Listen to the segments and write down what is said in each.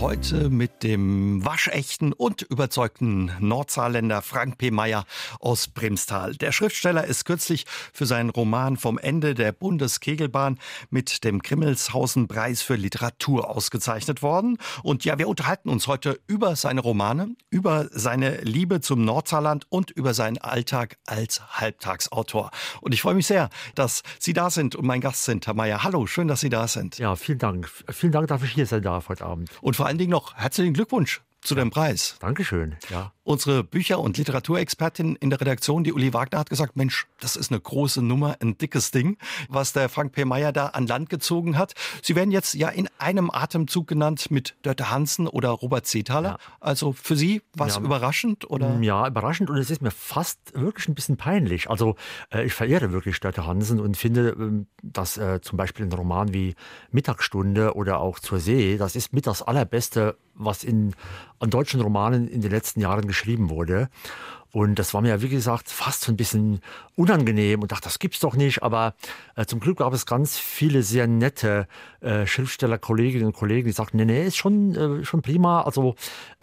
Heute mit dem waschechten und überzeugten Nordsaarländer Frank P. Meyer aus Brimstal. Der Schriftsteller ist kürzlich für seinen Roman Vom Ende der Bundeskegelbahn mit dem Grimmelshausen-Preis für Literatur ausgezeichnet worden. Und ja, wir unterhalten uns heute über seine Romane, über seine Liebe zum Nordsaarland und über seinen Alltag als Halbtagsautor. Und ich freue mich sehr, dass Sie da sind und mein Gast sind, Herr Meyer. Hallo, schön, dass Sie da sind. Ja, vielen Dank. Vielen Dank, dass ich hier sein darf heute Abend. Und vor allen Dingen noch herzlichen Glückwunsch zu dem Preis. Dankeschön. Ja. Unsere Bücher- und Literaturexpertin in der Redaktion, die Uli Wagner, hat gesagt, Mensch, das ist eine große Nummer, ein dickes Ding, was der Frank P. Meyer da an Land gezogen hat. Sie werden jetzt ja in einem Atemzug genannt mit Dörte Hansen oder Robert Seethaler. Ja. Also für Sie war es ja. überraschend? Oder? Ja, überraschend und es ist mir fast wirklich ein bisschen peinlich. Also äh, ich verehre wirklich Dörte Hansen und finde, äh, dass äh, zum Beispiel ein Roman wie Mittagsstunde oder auch Zur See, das ist mit das allerbeste, was in, an deutschen Romanen in den letzten Jahren geschrieben wurde. Und das war mir, wie gesagt, fast so ein bisschen unangenehm und dachte, das gibt's doch nicht. Aber äh, zum Glück gab es ganz viele sehr nette äh, Schriftsteller, und Kollegen, die sagten, nee, nee, ist schon, äh, schon prima. Also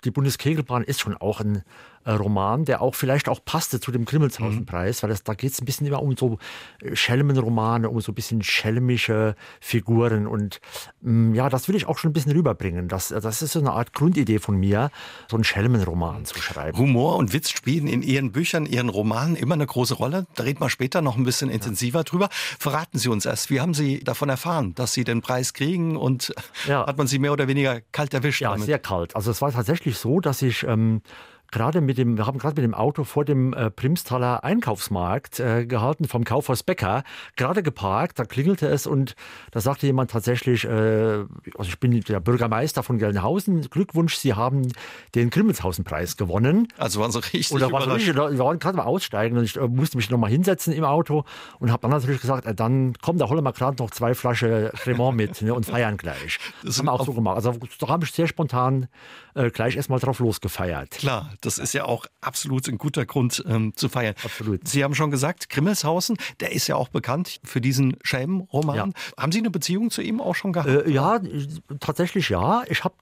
die Bundeskegelbahn ist schon auch ein Roman, der auch vielleicht auch passte zu dem Grimmelshausen-Preis, weil das, da geht es ein bisschen immer um so äh, Schelmenromane, um so ein bisschen schelmische Figuren und mm, ja, das will ich auch schon ein bisschen rüberbringen. Das, das ist so eine Art Grundidee von mir, so einen Schelmenroman zu schreiben. Humor und Witz spielen in Ihren Büchern, Ihren Romanen immer eine große Rolle. Da reden wir später noch ein bisschen intensiver ja. drüber. Verraten Sie uns erst, wie haben Sie davon erfahren, dass Sie den Preis kriegen und ja. hat man Sie mehr oder weniger kalt erwischt? Ja, damit? sehr kalt. Also es war tatsächlich so, dass ich ähm, gerade mit dem, wir haben gerade mit dem Auto vor dem äh, Primstaler Einkaufsmarkt äh, gehalten, vom Kaufhaus Becker, gerade geparkt, da klingelte es und da sagte jemand tatsächlich, äh, also ich bin der Bürgermeister von Gelnhausen, Glückwunsch, Sie haben den Grimmelshausen-Preis gewonnen. Also waren Sie richtig und da war richtig, Wir waren gerade mal aussteigen und ich äh, musste mich nochmal hinsetzen im Auto und habe dann natürlich gesagt, äh, dann komm, da holen wir gerade noch zwei Flaschen Cremant mit ne, und feiern gleich. Das haben wir auch so gemacht. Also da habe ich sehr spontan äh, gleich erstmal drauf losgefeiert. Klar, das ist ja auch absolut ein guter Grund ähm, zu feiern. Absolut. Sie haben schon gesagt, Grimmelshausen, der ist ja auch bekannt für diesen Schelm-Roman. Ja. Haben Sie eine Beziehung zu ihm auch schon gehabt? Äh, ja, tatsächlich ja. Ich habe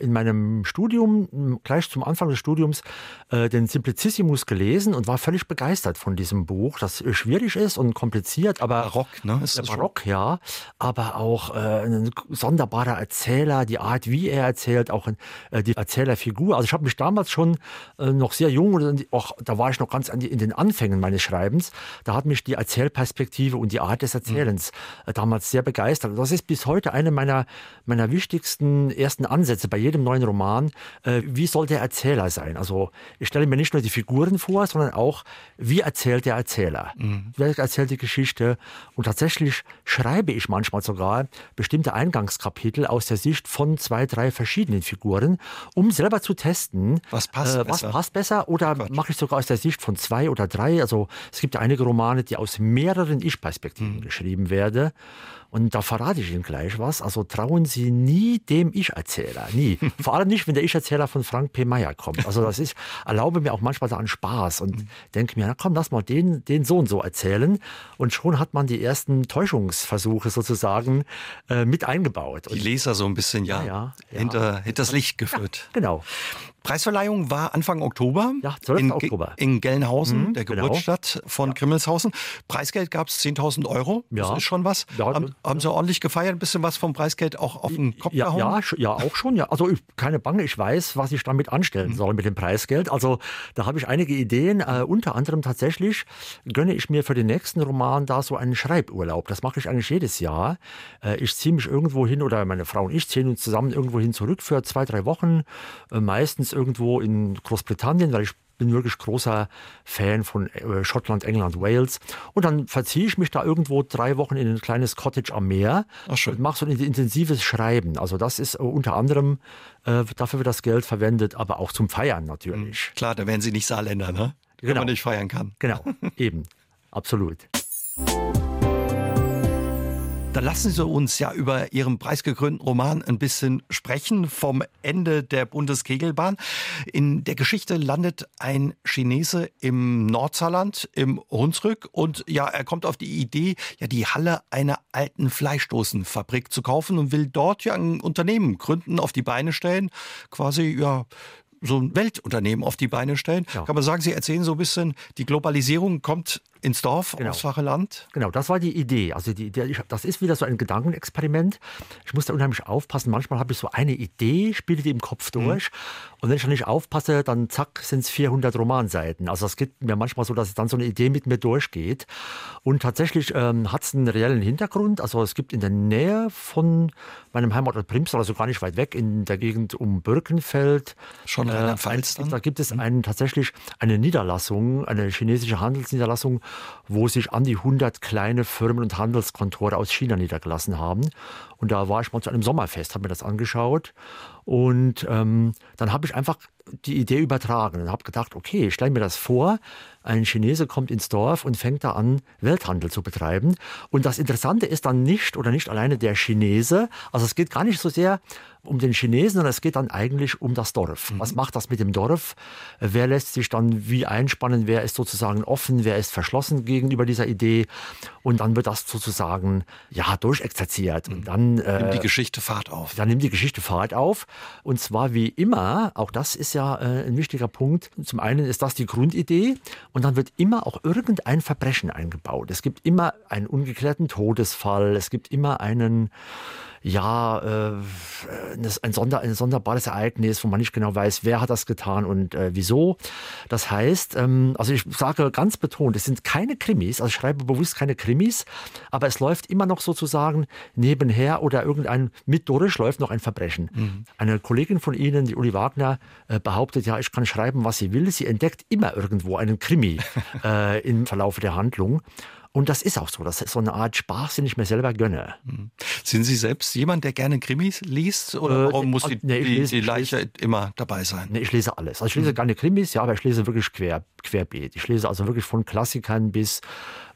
in meinem Studium, gleich zum Anfang des Studiums, äh, den Simplicissimus gelesen und war völlig begeistert von diesem Buch, das schwierig ist und kompliziert, aber barock, ne? Ist barock, schon? ja, aber auch äh, ein sonderbarer Erzähler, die Art, wie er erzählt, auch äh, die Erzählerfigur. Also ich habe mich damals schon äh, noch sehr jung, und auch, da war ich noch ganz in den Anfängen meines Schreibens, da hat mich die Erzählperspektive und die Art des Erzählens mhm. damals sehr begeistert. das ist bis heute eine meiner, meiner wichtigsten ersten Ansätze bei jedem neuen Roman. Äh, wie soll der Erzähler sein? Also ich stelle mir nicht nur die Figuren vor, sondern auch, wie erzählt der Erzähler? Mhm. Wer erzählt die Geschichte? Und tatsächlich schreibe ich manchmal sogar bestimmte Eingangskapitel aus der Sicht von zwei, drei verschiedenen Figuren, um selber zu testen, was passt, äh, was passt besser oder mache ich sogar aus der Sicht von zwei oder drei. Also es gibt ja einige Romane, die aus mehreren Ich-Perspektiven mhm. geschrieben werden. Und da verrate ich Ihnen gleich was. Also trauen Sie nie dem Ich-Erzähler. Nie. Vor allem nicht, wenn der Ich-Erzähler von Frank P. Meyer kommt. Also das ist, erlaube mir auch manchmal da einen Spaß und denke mir, na komm, lass mal den, den so und so erzählen. Und schon hat man die ersten Täuschungsversuche sozusagen äh, mit eingebaut. Die Leser so ein bisschen, ja, ja, ja hinter, hinter das Licht geführt. Ja, genau. Preisverleihung war Anfang Oktober. Ja, 12. In, Oktober. In Gelnhausen, mhm, der genau. Geburtsstadt von ja. Grimmelshausen. Preisgeld gab es 10.000 Euro. Ja. Das ist schon was. Ja, haben, haben, Sie ordentlich gefeiert? Ein bisschen was vom Preisgeld auch auf den Kopf ja, gehauen? Ja, ja, auch schon. Ja. Also keine Bange, ich weiß, was ich damit anstellen mhm. soll mit dem Preisgeld. Also da habe ich einige Ideen. Äh, unter anderem tatsächlich gönne ich mir für den nächsten Roman da so einen Schreiburlaub. Das mache ich eigentlich jedes Jahr. Äh, ich ziehe mich irgendwo hin oder meine Frau und ich ziehen uns zusammen irgendwo hin zurück für zwei, drei Wochen. Äh, meistens irgendwo in Großbritannien, weil ich bin wirklich großer Fan von äh, Schottland, England, Wales. Und dann verziehe ich mich da irgendwo drei Wochen in ein kleines Cottage am Meer Ach, und mache so ein intensives Schreiben. Also das ist äh, unter anderem, äh, dafür wird das Geld verwendet, aber auch zum Feiern natürlich. Mhm. Klar, da werden Sie nicht Saarländer, ne? Genau. Wenn man nicht feiern kann. Genau, eben, absolut. Dann lassen Sie uns ja über Ihren preisgekrönten Roman ein bisschen sprechen vom Ende der Bundeskegelbahn. In der Geschichte landet ein Chinese im Nordsaarland, im Hunsrück und ja, er kommt auf die Idee, ja die Halle einer alten Fleischdosenfabrik zu kaufen und will dort ja ein Unternehmen gründen, auf die Beine stellen, quasi ja so ein Weltunternehmen auf die Beine stellen. Ja. Kann man sagen, Sie erzählen so ein bisschen, die Globalisierung kommt ins Dorf, genau. aufs flache Land? Genau, das war die Idee. Also die, die, das ist wieder so ein Gedankenexperiment. Ich muss da unheimlich aufpassen. Manchmal habe ich so eine Idee, spiele die im Kopf mhm. durch. Mhm. Und wenn ich dann nicht aufpasse, dann zack, sind es 400 Romanseiten. Also es geht mir manchmal so, dass dann so eine Idee mit mir durchgeht. Und tatsächlich ähm, hat es einen reellen Hintergrund. Also es gibt in der Nähe von meinem Heimatort Primstal, also gar nicht weit weg, in der Gegend um Birkenfeld. Schon Rheinland-Pfalz äh, Da gibt es mhm. einen, tatsächlich eine Niederlassung, eine chinesische Handelsniederlassung, wo sich an die 100 kleine Firmen und Handelskontore aus China niedergelassen haben. Und da war ich mal zu einem Sommerfest, habe mir das angeschaut. Und ähm, dann habe ich einfach die Idee übertragen und habe gedacht, okay, ich stelle mir das vor, ein Chinese kommt ins Dorf und fängt da an, Welthandel zu betreiben. Und das Interessante ist dann nicht oder nicht alleine der Chinese, also es geht gar nicht so sehr um den Chinesen, sondern es geht dann eigentlich um das Dorf. Mhm. Was macht das mit dem Dorf? Wer lässt sich dann wie einspannen? Wer ist sozusagen offen? Wer ist verschlossen gegenüber dieser Idee? Und dann wird das sozusagen ja durchexerziert. Und dann äh, nimmt die Geschichte Fahrt auf. Dann nimmt die Geschichte Fahrt auf. Und zwar wie immer, auch das ist ja äh, ein wichtiger Punkt. Zum einen ist das die Grundidee. Und dann wird immer auch irgendein Verbrechen eingebaut. Es gibt immer einen ungeklärten Todesfall. Es gibt immer einen ja, äh, ein, Sonder, ein sonderbares Ereignis, wo man nicht genau weiß, wer hat das getan und äh, wieso. Das heißt, ähm, also ich sage ganz betont, es sind keine Krimis, also ich schreibe bewusst keine Krimis, aber es läuft immer noch sozusagen nebenher oder irgendein mit durch läuft noch ein Verbrechen. Mhm. Eine Kollegin von Ihnen, die Uli Wagner, äh, behauptet, ja, ich kann schreiben, was sie will. Sie entdeckt immer irgendwo einen Krimi äh, im Verlauf der Handlung. Und das ist auch so. Das ist so eine Art Spaß, den ich mir selber gönne. Hm. Sind Sie selbst jemand, der gerne Krimis liest? Oder äh, warum muss die, nee, lese, die Leiche lese, immer dabei sein? Nee, ich lese alles. Also ich lese hm. gerne Krimis, ja, aber ich lese wirklich quer, querbeet. Ich lese also wirklich von Klassikern bis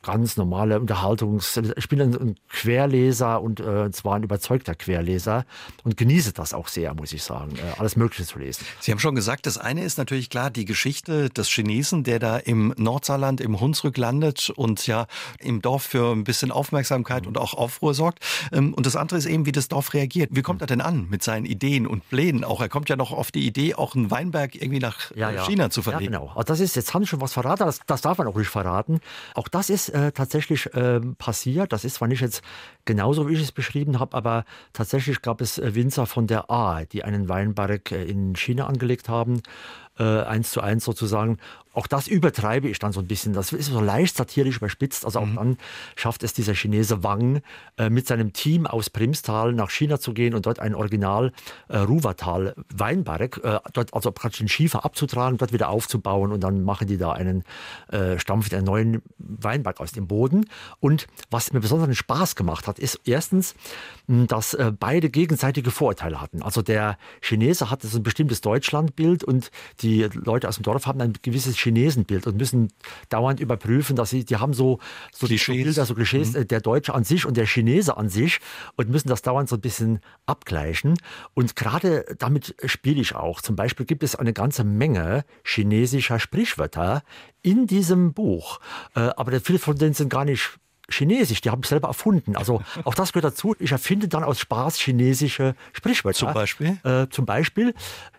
ganz normale Unterhaltungs... Ich bin ein, Querleser und äh, zwar ein überzeugter Querleser und genieße das auch sehr, muss ich sagen, äh, alles Mögliche zu lesen. Sie haben schon gesagt, das eine ist natürlich klar die Geschichte des Chinesen, der da im Nordsaarland, im Hunsrück landet und ja im Dorf für ein bisschen Aufmerksamkeit mhm. und auch Aufruhr sorgt. Ähm, und das andere ist eben, wie das Dorf reagiert. Wie kommt mhm. er denn an mit seinen Ideen und Plänen? Auch er kommt ja noch auf die Idee, auch einen Weinberg irgendwie nach ja, ja. China zu verlegen. Ja, genau. Also das ist, jetzt haben schon was verraten, das, das darf man auch nicht verraten. Auch das ist äh, tatsächlich äh, passiert. Das ist zwar nicht jetzt genauso, wie ich es beschrieben habe, aber tatsächlich gab es äh, Winzer von der A, die einen Weinberg äh, in China angelegt haben äh, eins zu eins sozusagen. Auch das übertreibe ich dann so ein bisschen. Das ist so leicht satirisch überspitzt. Also auch mhm. dann schafft es dieser Chinese Wang, äh, mit seinem Team aus Primstal nach China zu gehen und dort ein Original äh, Ruwatal Weinberg, äh, dort also praktisch den Schiefer abzutragen, dort wieder aufzubauen und dann machen die da einen äh, Stampf, einen neuen Weinberg aus dem Boden. Und was mir besonderen Spaß gemacht hat, ist erstens, dass äh, beide gegenseitige Vorurteile hatten. Also der Chinese hatte so ein bestimmtes Deutschlandbild und die die Leute aus dem Dorf haben ein gewisses Chinesenbild und müssen dauernd überprüfen, dass sie, die haben so, so Klischees, Bilder, so Klischees, mhm. der Deutsche an sich und der Chinese an sich und müssen das dauernd so ein bisschen abgleichen. Und gerade damit spiele ich auch. Zum Beispiel gibt es eine ganze Menge chinesischer Sprichwörter in diesem Buch. Äh, aber viele von denen sind gar nicht Chinesisch, die habe ich selber erfunden. Also auch das gehört dazu. Ich erfinde dann aus Spaß chinesische Sprichwörter. Zum Beispiel? Äh, zum Beispiel,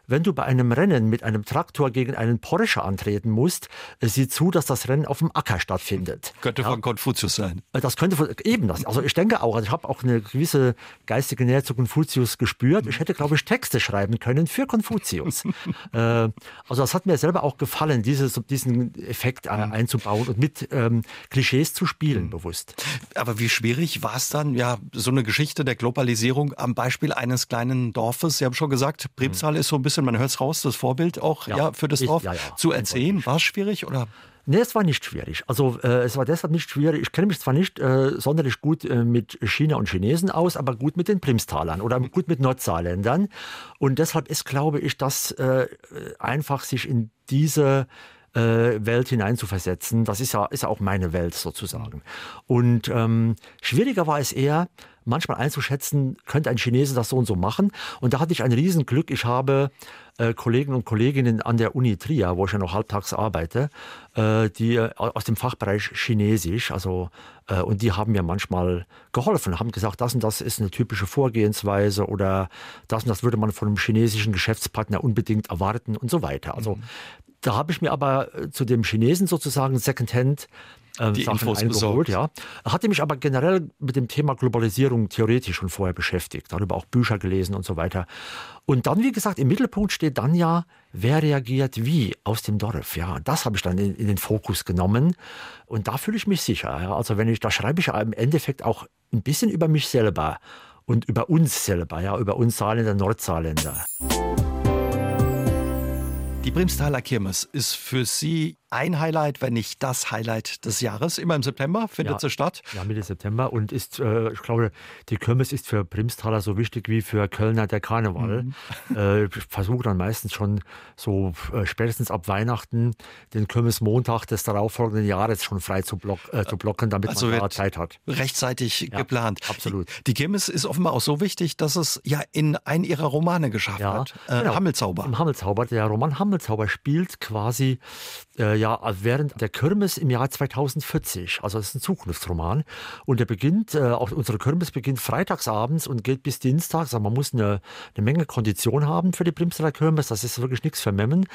wenn du bei einem Rennen mit einem Traktor gegen einen Porsche antreten musst, äh, sieh zu, dass das Rennen auf dem Acker stattfindet. Könnte ja. von Konfuzius sein. Äh, das könnte von, eben das. Also ich denke auch, also ich habe auch eine gewisse geistige Nähe zu Konfuzius gespürt. Ich hätte, glaube ich, Texte schreiben können für Konfuzius. äh, also das hat mir selber auch gefallen, dieses, diesen Effekt äh, einzubauen und mit ähm, Klischees zu spielen, mhm. bewusst. Aber wie schwierig war es dann, ja, so eine Geschichte der Globalisierung am Beispiel eines kleinen Dorfes? Sie haben schon gesagt, Primstal mhm. ist so ein bisschen bisschen, man hört es raus, das Vorbild auch ja, ja für das Dorf ja, ja, zu erzählen. War es schwierig oder? Nee, es war nicht schwierig. Also äh, es war deshalb nicht schwierig. Ich kenne mich zwar nicht äh, sonderlich gut äh, mit China und Chinesen aus, aber gut mit den Primstalern oder gut mit Nordsaarländern. Und deshalb ist, glaube ich, dass äh, einfach sich in diese Welt hineinzuversetzen. Das ist ja, ist ja auch meine Welt sozusagen. Und ähm, schwieriger war es eher, manchmal einzuschätzen, könnte ein Chinese das so und so machen. Und da hatte ich ein Riesenglück. Ich habe äh, Kollegen und Kolleginnen an der Uni Trier, wo ich ja noch halbtags arbeite, äh, die äh, aus dem Fachbereich Chinesisch, also äh, und die haben mir manchmal geholfen, haben gesagt, das und das ist eine typische Vorgehensweise oder das und das würde man von einem chinesischen Geschäftspartner unbedingt erwarten und so weiter. Also mhm. Da habe ich mir aber äh, zu dem Chinesen sozusagen Secondhand äh, die Sachen Infos eingeholt. Ja. Hatte mich aber generell mit dem Thema Globalisierung theoretisch schon vorher beschäftigt, darüber auch Bücher gelesen und so weiter. Und dann, wie gesagt, im Mittelpunkt steht dann ja, wer reagiert wie aus dem Dorf. Ja, das habe ich dann in, in, den Fokus genommen. Und da fühle ich mich sicher. Ja. Also wenn ich, da schreibe ich im Endeffekt auch ein bisschen über mich selber und über uns selber, ja, über uns Saarländer, Nordsaarländer. Die Brimstaler Kirmes ist für Sie ein Highlight, wenn nicht das Highlight des Jahres. Immer im September findet ja, sie statt. Ja, Mitte September und ist, äh, ich glaube, die Kirmes ist für Primstaler so wichtig wie für Kölner der Karneval. Mhm. Äh, ich versuche dann meistens schon so äh, spätestens ab Weihnachten den Kirmesmontag des darauffolgenden Jahres schon frei zu, block, äh, zu blocken, damit also man da Zeit hat. Rechtzeitig ja, geplant. Absolut. Die Kirmes ist offenbar auch so wichtig, dass es ja in einen ihrer Romane geschafft ja, hat. Äh, genau. Hammelzauber. Im Hammelzauber. Der Roman Hammelzauber spielt quasi äh, ja, während der Kirmes im Jahr 2040. Also das ist ein Zukunftsroman. Und der beginnt, äh, auch unsere Kirmes beginnt freitagsabends und geht bis dienstags. Also man muss eine, eine Menge Kondition haben für die Primsteller Kirmes. Das ist wirklich nichts für Memmen.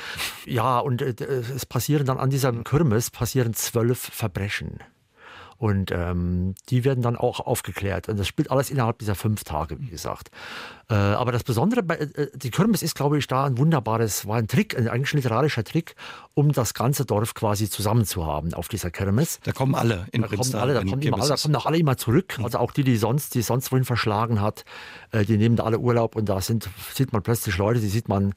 Ja, und äh, es passieren dann an dieser Kirmes passieren zwölf Verbrechen. Und ähm, die werden dann auch aufgeklärt. Und das spielt alles innerhalb dieser fünf Tage, wie gesagt. Äh, aber das Besondere bei äh, die Kirmes ist, glaube ich, da ein wunderbares, war ein Trick, ein eigentlich literarischer Trick, um das ganze Dorf quasi zusammenzuhaben auf dieser Kirmes. Da kommen alle in da kommen alle, da kommen, immer alle, da kommen auch alle immer zurück. Also auch die, die sonst, die sonst wohin verschlagen hat, äh, die nehmen da alle Urlaub und da sind, sieht man plötzlich Leute, die sieht man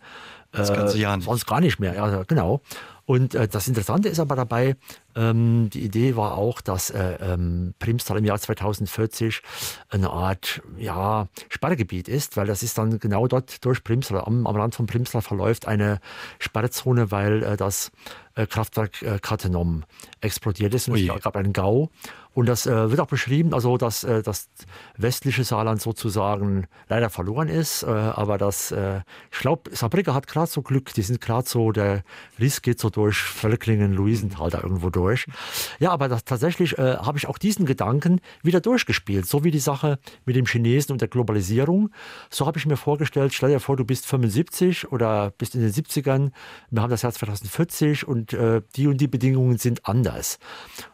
das ganze Jahr nicht. sonst gar nicht mehr. Ja, genau. Und äh, das Interessante ist aber dabei, ähm, die Idee war auch, dass äh, ähm, Primstal im Jahr 2040 eine Art ja, Sperrgebiet ist, weil das ist dann genau dort durch Primstal, am, am Rand von Primstal verläuft eine Sperrzone, weil äh, das äh, Kraftwerk äh, Cattenom explodiert ist. Und es gab einen Gau. Und das äh, wird auch beschrieben, also dass äh, das westliche Saarland sozusagen leider verloren ist. Äh, aber das, äh, ich glaube, Saarbrücker hat gerade so Glück, die sind gerade so, der Riss geht so durch Völklingen, Luisenthal da irgendwo durch. Ja, aber das, tatsächlich äh, habe ich auch diesen Gedanken wieder durchgespielt. So wie die Sache mit dem Chinesen und der Globalisierung. So habe ich mir vorgestellt, stell dir vor, du bist 75 oder bist in den 70ern, wir haben das Jahr 2040 und äh, die und die Bedingungen sind anders.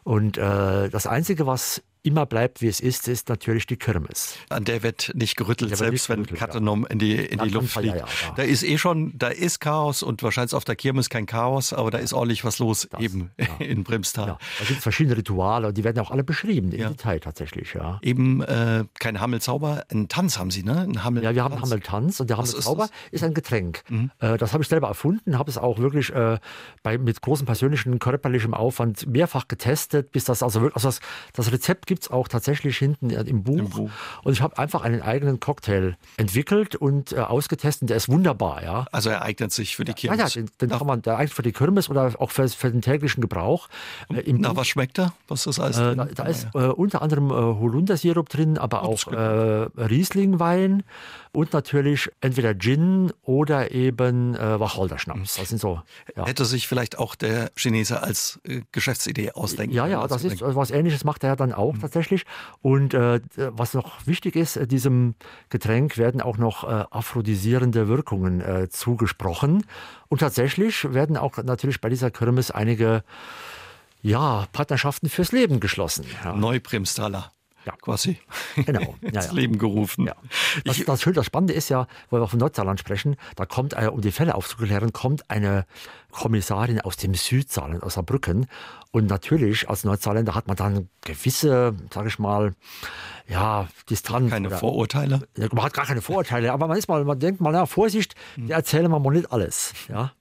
Und das Einzige, Einzige, was immer bleibt, wie es ist, ist natürlich die Kirmes. An der wird nicht gerüttelt, der selbst nicht wenn Katenom ja. in die, in die Luft fliegt. Ja, ja, da ist eh schon, da ist Chaos und wahrscheinlich auf der Kirmes kein Chaos, aber da ist ordentlich was los das, eben in Brimstal. Da gibt es verschiedene Rituale und die werden auch alle beschrieben im Detail tatsächlich. Ja. Eben äh, kein Hammelzauber, einen Tanz haben Sie, ne? Ein Hammel ja, wir haben Hammeltanz und der Hammelzauber ist, ist, ein Getränk. Mhm. Äh, das habe ich selber erfunden, habe es auch wirklich äh, bei, mit großem persönlichen körperlichem Aufwand mehrfach getestet, bis das also wirklich, also das, das Rezept gibt gibt es auch tatsächlich hinten im Buch. Im Buch. Und ich habe einfach einen eigenen Cocktail entwickelt und äh, ausgetestet. Der ist wunderbar, ja. Also er eignet sich für die Kirmes. Ja, ja den, den kann man, der eignet für die Kirmes oder auch für, für den täglichen Gebrauch. Äh, Na, Buch. was schmeckt da? Was ist alles äh, da, da ist äh, unter anderem äh, Holundersirup drin, aber auch äh, Rieslingwein und natürlich entweder Gin oder eben äh, Wacholderschnaps. Das sind so. Ja. Hätte sich vielleicht auch der Chinese als äh, Geschäftsidee ausdenken Ja, ja, das ist was Ähnliches macht er ja dann auch mhm. Tatsächlich. Und äh, was noch wichtig ist, äh, diesem Getränk werden auch noch äh, aphrodisierende Wirkungen äh, zugesprochen. Und tatsächlich werden auch natürlich bei dieser Kirmes einige ja, Partnerschaften fürs Leben geschlossen. Ja. Neuprimstaler ja. quasi genau. ja, ins ja. Leben gerufen. Ja. Das, das, Schöne, das Spannende ist ja, weil wir von Nordsaarland sprechen, da kommt, äh, um die Fälle aufzuklären, kommt eine Kommissarin aus dem Südsaarland, aus Saarbrücken. Und natürlich, als Nordsaarländer hat man dann gewisse, sage ich mal, ja, Distanz. Keine oder, Vorurteile? Man hat gar keine Vorurteile, aber man ist mal, man denkt mal, na, Vorsicht, hm. erzählen wir mal nicht alles. Ja.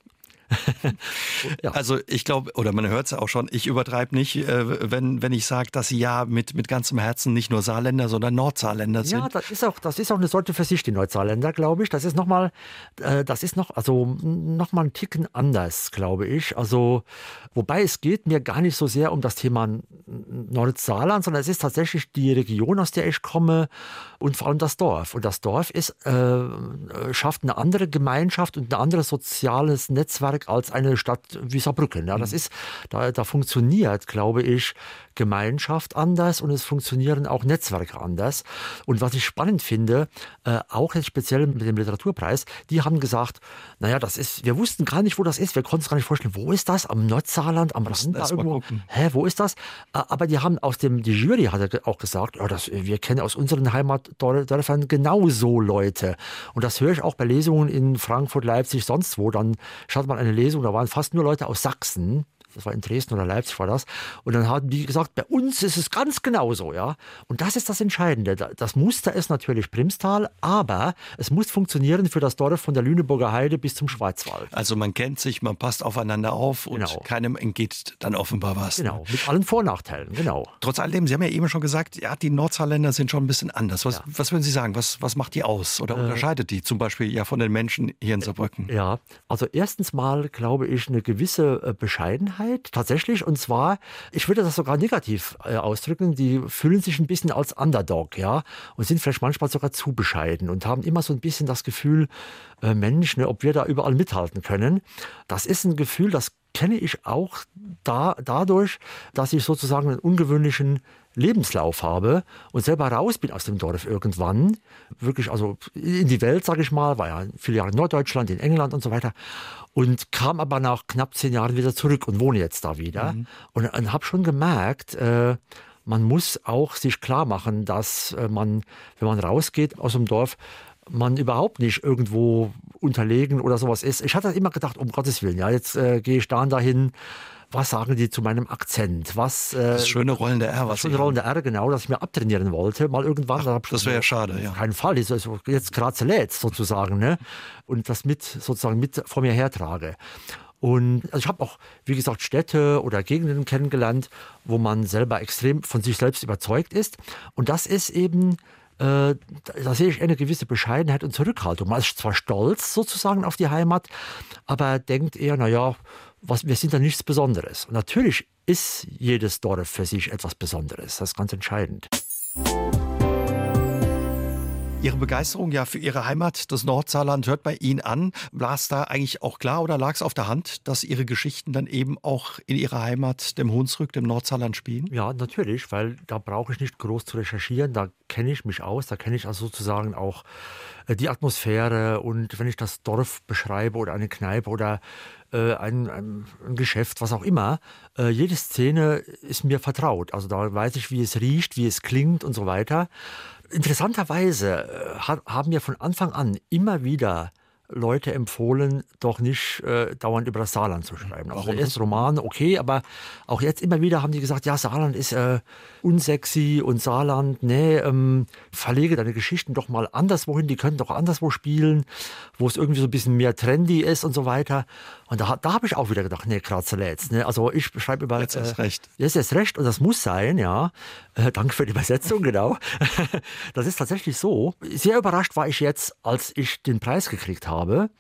ja. Also ich glaube, oder man hört es auch schon, ich übertreibe nicht, äh, wenn, wenn ich sage, dass Sie ja mit, mit ganzem Herzen nicht nur Saarländer, sondern Nordsaarländer sind. Ja, das ist auch, das ist auch eine Sorte für sich, die Nordsaarländer, glaube ich. Das ist nochmal, äh, das ist noch, also nochmal ein Ticken anders, glaube ich. Also, wobei es geht mir gar nicht so sehr um das Thema Nordsaarland, sondern es ist tatsächlich die Region, aus der ich komme und vor allem das Dorf. Und das Dorf ist, äh, schafft eine andere Gemeinschaft und ein anderes soziales Netzwerk als eine Stadt wie Saarbrücken. Ja, das mhm. ist, da, da funktioniert, glaube ich, Gemeinschaft anders und es funktionieren auch Netzwerke anders. Und was ich spannend finde, äh, auch jetzt speziell mit dem Literaturpreis, die haben gesagt, naja, das ist, wir wussten gar nicht, wo das ist, wir konnten uns gar nicht vorstellen, wo ist das? Am Nordsaarland, am Rand da irgendwo? Hä, wo ist das? Äh, aber die haben aus dem, die Jury hat auch gesagt, ja, das, wir kennen aus unseren Heimatdörfern genauso Leute. Und das höre ich auch bei Lesungen in Frankfurt, Leipzig, sonst wo. Dann schaut man eine Lesung, da waren fast nur Leute aus Sachsen das war in Dresden oder Leipzig war das. Und dann haben die gesagt, bei uns ist es ganz genauso, ja. Und das ist das Entscheidende. Das Muster ist natürlich Primstal, aber es muss funktionieren für das Dorf von der Lüneburger Heide bis zum Schwarzwald. Also man kennt sich, man passt aufeinander auf und genau. keinem entgeht dann offenbar was. Genau, mit allen Vor- und Nachteilen, genau. Trotz alledem, Sie haben ja eben schon gesagt, ja, die Nordsaarländer sind schon ein bisschen anders. Was, ja. was würden Sie sagen? Was, was macht die aus oder äh, unterscheidet die zum Beispiel ja von den Menschen hier in Saarbrücken? Ja, also erstens mal glaube ich eine gewisse äh, Bescheidenheit Bescheidenheit tatsächlich. Und zwar, ich würde das sogar negativ äh, ausdrücken, die fühlen sich ein bisschen als Underdog, ja, und sind vielleicht manchmal sogar zu bescheiden und haben immer so ein bisschen das Gefühl, äh, Mensch, ne, ob wir da überall mithalten können. Das ist ein Gefühl, das kenne ich auch da, dadurch, dass ich sozusagen einen ungewöhnlichen Lebenslauf habe und selber raus bin aus dem Dorf irgendwann, wirklich also in die Welt, sage ich mal, war ja viele Jahre in Norddeutschland, in England und so weiter und kam aber nach knapp zehn Jahren wieder zurück und wohne jetzt da wieder mhm. und, und habe schon gemerkt, äh, man muss auch sich klar machen, dass äh, man, wenn man rausgeht aus dem Dorf, man überhaupt nicht irgendwo unterlegen oder sowas ist. Ich hatte immer gedacht, um Gottes Willen, ja, jetzt äh, gehe ich da und dahin was sagen die zu meinem Akzent? Was, äh, das schöne rollende R, was das schöne rollende R, genau, das ich mir abtrainieren wollte, mal irgendwann. Ach, das wäre ja schade, ja. Kein Fall, ist also jetzt gerade lädt sozusagen, ne? Und das mit sozusagen mit vor mir hertrage. Und also ich habe auch, wie gesagt, Städte oder Gegenden kennengelernt, wo man selber extrem von sich selbst überzeugt ist. Und das ist eben äh, da sehe ich eine gewisse Bescheidenheit und Zurückhaltung. Man ist zwar stolz sozusagen auf die Heimat, aber denkt eher, naja, was, wir sind da nichts Besonderes. Und natürlich ist jedes Dorf für sich etwas Besonderes. Das ist ganz entscheidend. Ihre Begeisterung ja für Ihre Heimat, das Nordsaarland, hört bei Ihnen an. War es da eigentlich auch klar oder lag es auf der Hand, dass Ihre Geschichten dann eben auch in Ihrer Heimat, dem Hunsrück, dem Nordsaarland spielen? Ja, natürlich, weil da brauche ich nicht groß zu recherchieren. Da kenne ich mich aus, da kenne ich also sozusagen auch äh, die Atmosphäre und wenn ich das Dorf beschreibe oder eine Kneipe oder äh, ein, ein, ein, Geschäft, was auch immer, äh, jede Szene ist mir vertraut. Also da weiß ich, wie es riecht, wie es klingt und so weiter. Interessanterweise äh, haben mir von Anfang an immer wieder Leute empfohlen, doch nicht äh, dauernd über das Saarland zu schreiben. Also Warum? erst Roman, okay, aber auch jetzt immer wieder haben die gesagt, ja, Saarland ist äh, unsexy und Saarland, nee, ähm, verlege deine Geschichten doch mal anderswohin, die können doch anderswo spielen, wo es irgendwie so ein bisschen mehr trendy ist und so weiter. Und da, da habe ich auch wieder gedacht, nee, Kratzelätz. Ne? Also ich schreibe über... Jetzt ist äh, recht. Jetzt ist recht und das muss sein, ja. Äh, danke für die Übersetzung, genau. das ist tatsächlich so. Sehr überrascht war ich jetzt, als ich den Preis gekriegt habe.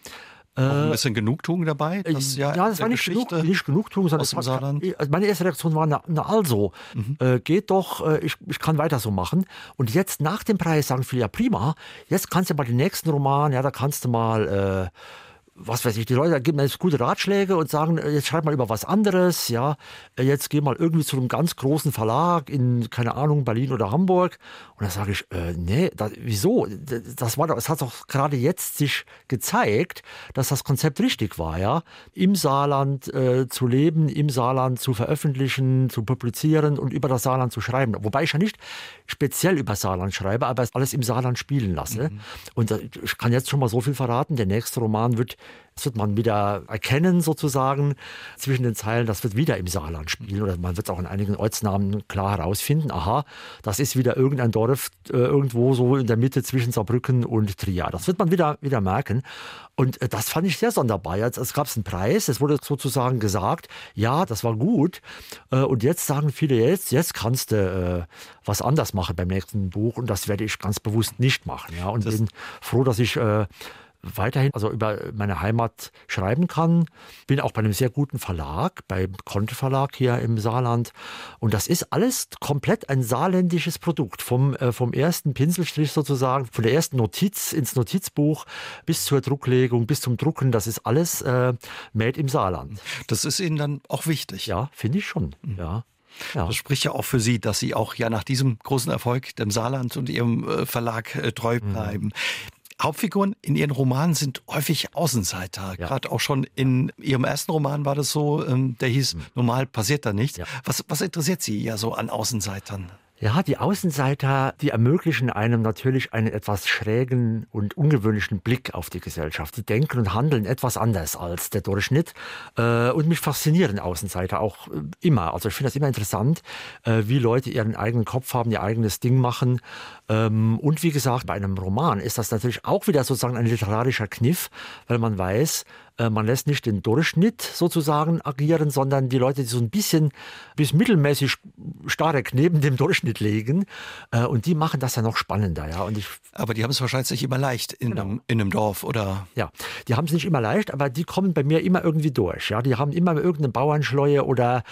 Auch ein äh, bisschen Genugtuung dabei? Das ja, ja, das war nicht, genug, nicht Genugtuung, sondern aus war, also meine erste Reaktion war, na, na also, mhm. äh, geht doch, äh, ich, ich kann weiter so machen. Und jetzt nach dem Preis sagen viele, ja prima, jetzt kannst du mal den nächsten Roman, ja, da kannst du mal... Äh, was weiß ich, die Leute geben mir jetzt gute Ratschläge und sagen, äh, jetzt schreib mal über was anderes, ja, äh, jetzt geh mal irgendwie zu einem ganz großen Verlag in, keine Ahnung, Berlin oder Hamburg. Und da sage ich, äh, nee, da, wieso? Das war doch, es hat doch gerade jetzt sich gezeigt, dass das Konzept richtig war, ja, im Saarland äh, zu leben, im Saarland zu veröffentlichen, zu publizieren und über das Saarland zu schreiben. Wobei ich ja nicht speziell über Saarland schreibe, aber alles im Saarland spielen lasse. Mhm. Und äh, ich kann jetzt schon mal so viel verraten, der nächste Roman wird Das wird man wieder erkennen sozusagen zwischen den Zeilen. Das wird wieder im Saarland spielen oder man wird auch in einigen Ortsnamen klar herausfinden. Aha, das ist wieder irgendein Dorf äh, irgendwo so in der Mitte zwischen Saarbrücken und Trier. Das wird man wieder, wieder merken. Und äh, das fand ich sehr sonderbar. Jetzt, es gab einen Preis, es wurde sozusagen gesagt, ja, das war gut. Äh, und jetzt sagen viele, jetzt, jetzt kannst du äh, was anders machen beim nächsten Buch. Und das werde ich ganz bewusst nicht machen. Ja. Und das bin froh, dass ich äh, weiterhin also über meine Heimat schreiben kann. Bin auch bei einem sehr guten Verlag, beim Conte Verlag hier im Saarland. Und das ist alles komplett ein saarländisches Produkt. Vom, äh, vom ersten Pinselstrich sozusagen, von der ersten Notiz ins Notizbuch bis zur Drucklegung, bis zum Drucken. Das ist alles äh, made im Saarland. Das ist Ihnen dann auch wichtig. Ja, finde ich schon. Mhm. Ja. Ja. Das spricht ja auch für Sie, dass Sie auch ja nach diesem großen Erfolg dem Saarland und Ihrem äh, Verlag äh, treu mhm. bleiben. Mhm. Hauptfiguren in ihren Romanen sind häufig Außenseiter. Ja. Gerade auch schon in ihrem ersten Roman war das so, ähm, der hieß mhm. Normal passiert da nichts. Ja. Was, was interessiert Sie ja so an Außenseitern? Ja, die Außenseiter, die ermöglichen einem natürlich einen etwas schrägen und ungewöhnlichen Blick auf die Gesellschaft. Die denken und handeln etwas anders als der Durchschnitt. Äh, und mich faszinieren Außenseiter auch äh, immer. Also ich finde das immer interessant, äh, wie Leute ihren eigenen Kopf haben, ihr eigenes Ding machen. Ähm, und wie gesagt, bei einem Roman ist das natürlich auch wieder sozusagen ein literarischer Kniff, weil man weiß, man lässt nicht den Durchschnitt sozusagen agieren, sondern die Leute, die so ein bisschen bis mittelmäßig stark neben dem Durchschnitt legen. Äh, und die machen das ja noch spannender. Ja. Und ich, aber die haben es wahrscheinlich nicht immer leicht in, genau. einem, in einem Dorf, oder? Ja, die haben es nicht immer leicht, aber die kommen bei mir immer irgendwie durch. Ja. Die haben immer irgendeine Bauernschleue oder,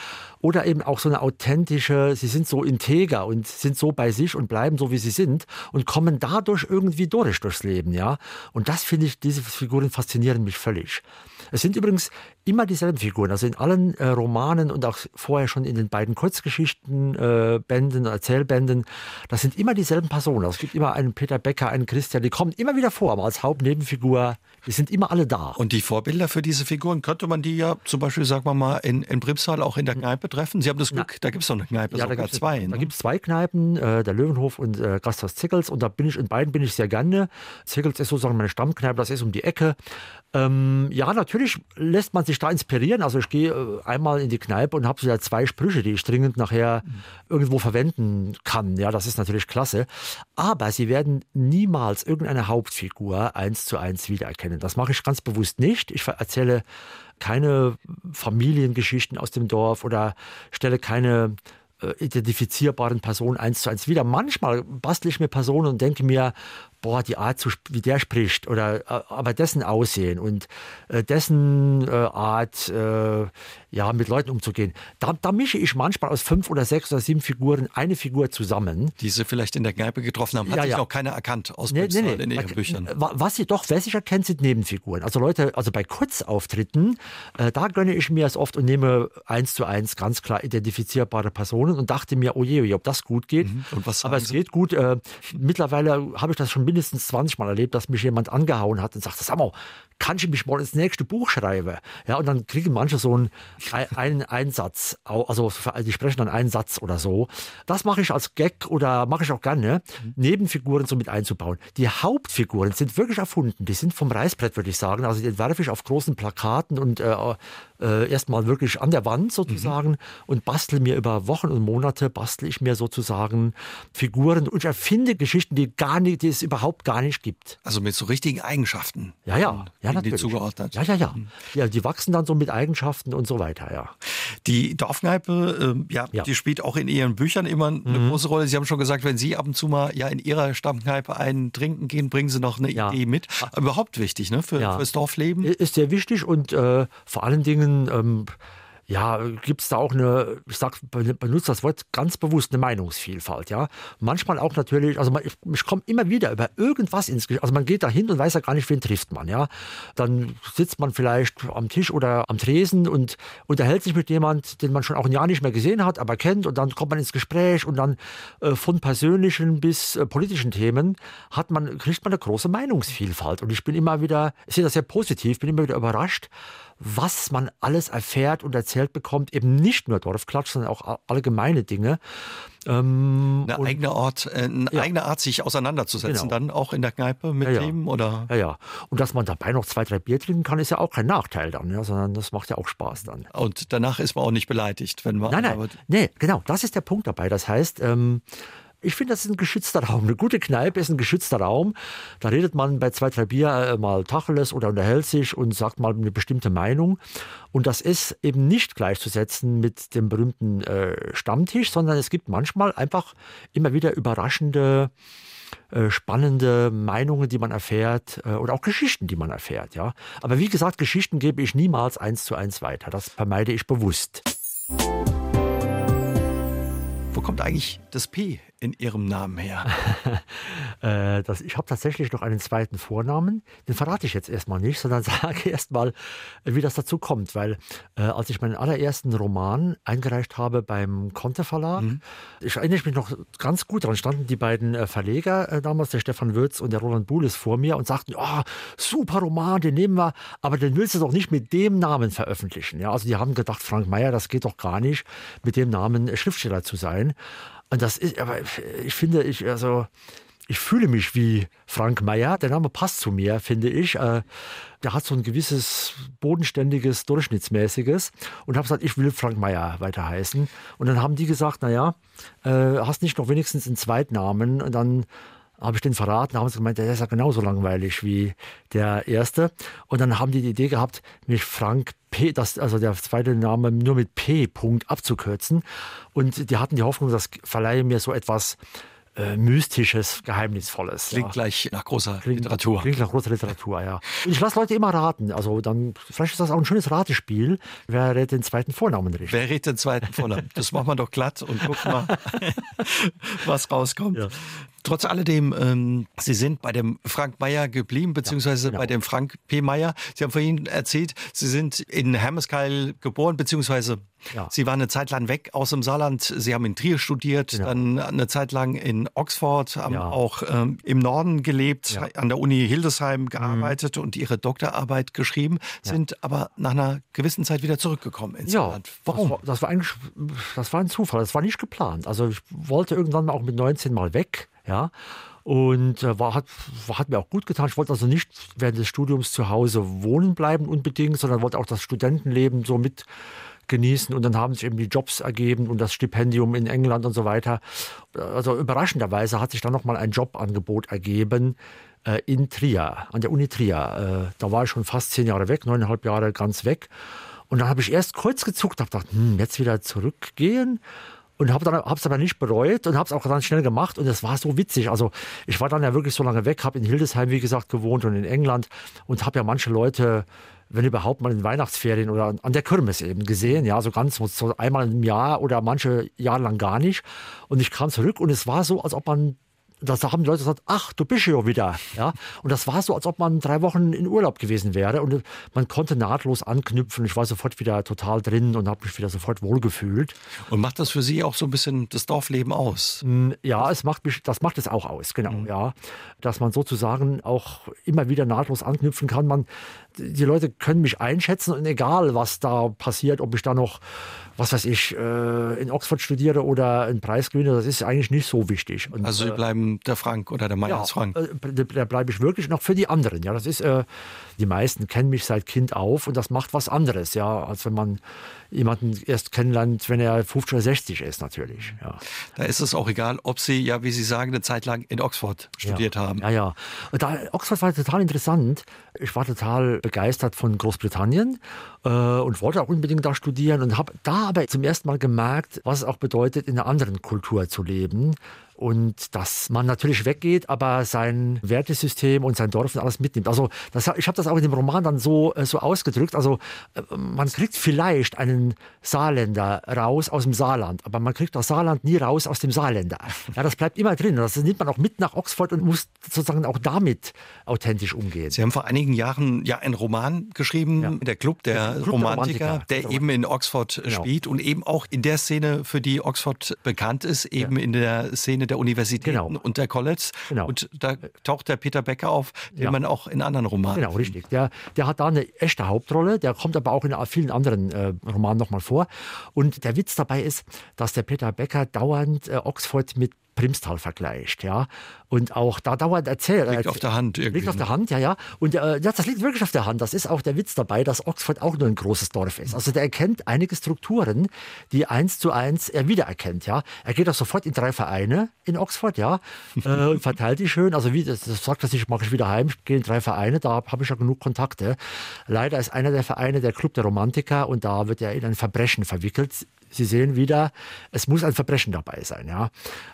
oder eben auch so eine authentische, sie sind so integer und sind so bei sich und bleiben so, wie sie sind und kommen dadurch irgendwie durch durchs Leben. Ja. Und das finde ich, diese Figuren faszinieren mich völlig. Es sind übrigens immer dieselben Figuren. Also in allen äh, Romanen und auch vorher schon in den beiden Kurzgeschichtenbänden, äh, Erzählbänden, das sind immer dieselben Personen. Also es gibt immer einen Peter Becker, einen Christian, die kommen immer wieder vor, aber als Hauptnebenfigur. Die sind immer alle da. Und die Vorbilder für diese Figuren, könnte man die ja zum Beispiel, sagen wir mal, in, in Brimstal auch in der Kneipe treffen? Sie haben das Glück, Na, da gibt es noch eine Kneipe, ja, sogar zwei. Ne? Da gibt es zwei Kneipen, äh, der Löwenhof und äh, Gasthaus Zickels. Und da bin ich, in beiden bin ich sehr gerne. Zickels ist sozusagen meine Stammkneipe, das ist um die Ecke. Ähm, ja, natürlich lässt man sich da inspirieren. Also ich gehe äh, einmal in die Kneipe und habe so zwei Sprüche, die ich dringend nachher irgendwo verwenden kann. Ja, das ist natürlich klasse. Aber sie werden niemals irgendeine Hauptfigur eins zu eins wiedererkennen. Das mache ich ganz bewusst nicht. Ich erzähle keine Familiengeschichten aus dem Dorf oder stelle keine äh, identifizierbaren Personen eins zu eins wieder. Manchmal bastle ich mir Personen und denke mir, boah, die Art, wie der spricht oder äh, aber dessen Aussehen und äh, dessen äh, Art, ja, mit Leuten umzugehen. Da, da, mische ich manchmal aus fünf oder sechs oder sieben Figuren eine Figur zusammen. Die sie vielleicht in der Kneipe getroffen haben, hat ja, sich ja. noch keiner erkannt aus nee, nee, nee. in ihren Büchern. Was sie doch, wer sich erkennt, sind Nebenfiguren. Also Leute, also bei Kurzauftritten, da gönne ich mir es oft und nehme eins zu eins ganz klar identifizierbare Personen und dachte mir, oh je, oh ob das gut geht. Mhm. Und was Aber es sie? geht gut. Mittlerweile habe ich das schon mindestens 20 Mal erlebt, dass mich jemand angehauen hat und sagt, sag mal, kann ich mich mal ins nächste Buch schreiben? Ja, und dann kriegen manche so einen, einen Einsatz, also die sprechen dann einen Satz oder so. Das mache ich als Gag oder mache ich auch gerne, mhm. Nebenfiguren so mit einzubauen. Die Hauptfiguren sind wirklich erfunden, die sind vom Reißbrett, würde ich sagen. Also die entwerfe ich auf großen Plakaten und äh, äh, erstmal wirklich an der Wand sozusagen mhm. und bastel mir über Wochen und Monate, bastel ich mir sozusagen Figuren und erfinde Geschichten, die gar nicht, die es überhaupt gar nicht gibt. Also mit so richtigen Eigenschaften. Ja, ja, ja natürlich. zugeordnet. Ja, ja, ja. Mhm. Ja, die wachsen dann so mit Eigenschaften und so weiter, ja. Die Dorfkneipe, äh, ja, ja, die spielt auch in Ihren Büchern immer eine mhm. große Rolle. Sie haben schon gesagt, wenn Sie ab und zu mal ja in Ihrer Stammkneipe einen trinken gehen, bringen Sie noch eine ja. Idee mit. Ah. Überhaupt wichtig, ne, für, ja. fürs Dorfleben. Ist sehr wichtig und äh, vor allen Dingen ähm, ja, gibt es da auch eine, ich sag, benutze das Wort ganz bewusst, eine Meinungsvielfalt, ja. Manchmal auch natürlich, also man, ich, ich komme immer wieder über irgendwas ins Gespräch, also man geht da hin und weiß ja gar nicht, wen trifft man, ja. Dann sitzt man vielleicht am Tisch oder am Tresen und unterhält sich mit jemand, den man schon auch ein Jahr nicht mehr gesehen hat, aber kennt und dann kommt man ins Gespräch und dann äh, von persönlichen bis äh, politischen Themen hat man, kriegt man eine große Meinungsvielfalt und ich bin immer wieder, ich sehe das sehr positiv, bin immer wieder überrascht, was man alles erfährt und erzählt bekommt, eben nicht nur Dorfklatsch, sondern auch allgemeine Dinge. Ähm, eine eigene Art, äh, eine ja. eigene Art, sich auseinanderzusetzen, genau. dann auch in der Kneipe mit ja, Themen oder? Ja, ja. Und dass man dabei noch zwei, drei Bier trinken kann, ist ja auch kein Nachteil dann, ja, sondern das macht ja auch Spaß dann. Und danach ist man auch nicht beleidigt, wenn man. Nein, nein, nee, genau, das ist der Punkt dabei. Das heißt, ähm, ich finde, das ist ein geschützter Raum. Eine gute Kneipe ist ein geschützter Raum. Da redet man bei zwei, drei Bier äh, mal Tacheles oder unterhält sich und sagt mal eine bestimmte Meinung. Und das ist eben nicht gleichzusetzen mit dem berühmten äh, Stammtisch, sondern es gibt manchmal einfach immer wieder überraschende äh, spannende Meinungen, die man erfährt äh, oder auch Geschichten, die man erfährt. Ja, aber wie gesagt, Geschichten gebe ich niemals eins zu eins weiter. Das vermeide ich bewusst. Wo kommt eigentlich das P in Ihrem Namen her? äh, das, ich habe tatsächlich noch einen zweiten Vornamen. Den verrate ich jetzt erstmal nicht, sondern sage erstmal, wie das dazu kommt. Weil äh, als ich meinen allerersten Roman eingereicht habe beim Conte Verlag, mhm. ich erinnere mich noch ganz gut daran, standen die beiden äh, Verleger äh, damals, der Stefan Würz und der Roland Buhles vor mir und sagten, oh, super Roman, den nehmen wir, aber den willst du doch nicht mit dem Namen veröffentlichen. Ja, also die haben gedacht, Frank Meyer, das geht doch gar nicht, mit dem Namen Schriftsteller zu sein. Und das ist, aber ich finde, ich, also, ich fühle mich wie Frank Meyer. Der Name passt zu mir, finde ich. Äh, der hat so ein gewisses bodenständiges, durchschnittsmäßiges. Und habe gesagt, ich will Frank Meyer weiter heißen. Und dann haben die gesagt, naja, äh, hast nicht noch wenigstens einen Zweitnamen? Und dann habe ich den verraten, haben sie gemeint, der ist ja genauso langweilig wie der erste. Und dann haben die die Idee gehabt, mich Frank P, das, also der zweite Name nur mit P. Punkt abzukürzen. Und die hatten die Hoffnung, das verleihe mir so etwas äh, Mystisches, Geheimnisvolles. Klingt ja. gleich nach großer klingt, Literatur. Klingt nach großer Literatur, ja. Und ich lasse Leute immer raten. Also dann, vielleicht ist das auch ein schönes Ratespiel. Wer rät den zweiten Vornamen richtig? Wer rät den zweiten Vornamen? Das machen wir doch glatt und gucken mal, was rauskommt. Ja. Trotz alledem, ähm, Sie sind bei dem Frank Meyer geblieben, beziehungsweise ja, genau. bei dem Frank P. Meyer. Sie haben vorhin erzählt, Sie sind in Hermeskeil geboren, beziehungsweise ja. Sie waren eine Zeit lang weg aus dem Saarland. Sie haben in Trier studiert, genau. dann eine Zeit lang in Oxford, haben ja. auch ähm, im Norden gelebt, ja. an der Uni Hildesheim gearbeitet mhm. und ihre Doktorarbeit geschrieben, sind aber nach einer gewissen Zeit wieder zurückgekommen ins Saarland. Warum? Das war, das war, eigentlich, das war ein Zufall. Das war nicht geplant. Also ich wollte irgendwann mal auch mit 19 mal weg. Ja, und äh, war, hat, hat mir auch gut getan. Ich wollte also nicht während des Studiums zu Hause wohnen bleiben unbedingt, sondern wollte auch das Studentenleben so mit genießen und dann haben sich eben die Jobs ergeben und das Stipendium in England und so weiter. Also überraschenderweise hat sich dann nochmal ein Jobangebot ergeben äh, in Trier, an der Uni Trier. Äh, da war ich schon fast zehn Jahre weg, neuneinhalb Jahre ganz weg. Und dann habe ich erst kreuz gezuckt, habe gedacht, hm, jetzt wieder zurückgehen und habe dann hab's aber nicht bereut und habe es auch dann schnell gemacht und es war so witzig. Also ich war dann ja wirklich so lange weg, habe in Hildesheim wie gesagt gewohnt und in England und habe ja manche Leute wenn überhaupt mal in Weihnachtsferien oder an der Kirmes eben gesehen, ja, so ganz so einmal im Jahr oder manche Jahre lang gar nicht. Und ich kam zurück und es war so, als ob man da haben die Leute gesagt, ach, du bist ja wieder. Ja? Und das war so, als ob man drei Wochen in Urlaub gewesen wäre. Und man konnte nahtlos anknüpfen. Ich war sofort wieder total drin und habe mich wieder sofort wohlgefühlt. Und macht das für Sie auch so ein bisschen das Dorfleben aus? Mm, ja, es macht mich, das macht es auch aus, genau. Mhm. Ja. Dass man sozusagen auch immer wieder nahtlos anknüpfen kann. Man, die Leute können mich einschätzen und egal, was da passiert, ob ich da noch was weiß ich, äh, in Oxford studiere oder einen Preis gewinne, das ist eigentlich nicht so wichtig. Und, also Sie äh, bleiben der Frank oder der Meyers ja, Frank? Äh, da bleibe ich wirklich noch für die anderen. Ja, das ist, die meisten kennen mich seit Kind auf und das macht was anderes, ja, als wenn man jemanden erst kennenlernt, wenn er 50 oder 60 ist, natürlich. Ja. Da ist es auch egal, ob Sie, ja, wie Sie sagen, eine Zeit lang in Oxford studiert ja, haben. Ja, ja. Und da, Oxford war total interessant. Ich war total begeistert von Großbritannien äh, und wollte auch unbedingt da studieren und habe da aber zum ersten Mal gemerkt, was es auch bedeutet, in einer anderen Kultur zu leben und dass man natürlich weggeht, aber sein Wertesystem und sein Dorf und alles mitnimmt. Also das, ich habe das auch in dem Roman dann so, äh, so ausgedrückt. Also äh, man kriegt vielleicht einen Saarländer raus aus dem Saarland, aber man kriegt das Saarland nie raus aus dem Saarländer. Ja, das bleibt immer drin. Das nimmt man auch mit nach Oxford und muss sozusagen auch damit authentisch umgehen. Sie haben vor einigen Jahren ja einen Roman geschrieben, ja. der Club der, der Club Romantiker, der, Romantiker, der genau. eben in Oxford genau. spielt und eben auch in der Szene, für die Oxford bekannt ist, eben ja. in der Szene der Universitäten Genau. und der Colleges. Genau. Und da taucht der Peter Becker auf, den Ja. man auch in anderen Romanen Genau, richtig. Der, der hat da eine echte Hauptrolle, der kommt aber auch in vielen anderen äh, Romanen nochmal vor. Und der Witz dabei ist, dass der Peter Becker dauernd äh, Oxford mit Primstal vergleicht, ja. Und auch da dauernd erzählt. Liegt auf der Hand irgendwie. Liegt auf der Hand, ja, ja. Und äh, ja, das liegt wirklich auf der Hand. Das ist auch der Witz dabei, dass Oxford auch nur ein großes Dorf ist. Also der erkennt einige Strukturen, die eins zu eins er wiedererkennt, ja. Er geht auch sofort in drei Vereine in Oxford, ja, äh, und verteilt die schön. Also wie das, das sagt er sich, mache ich wieder heim, ich gehe in drei Vereine, da habe ich ja genug Kontakte. Leider ist einer der Vereine der Club der Romantiker und da wird er in ein Verbrechen verwickelt. Sie sehen wieder, es muss ein Verbrechen dabei sein, ja.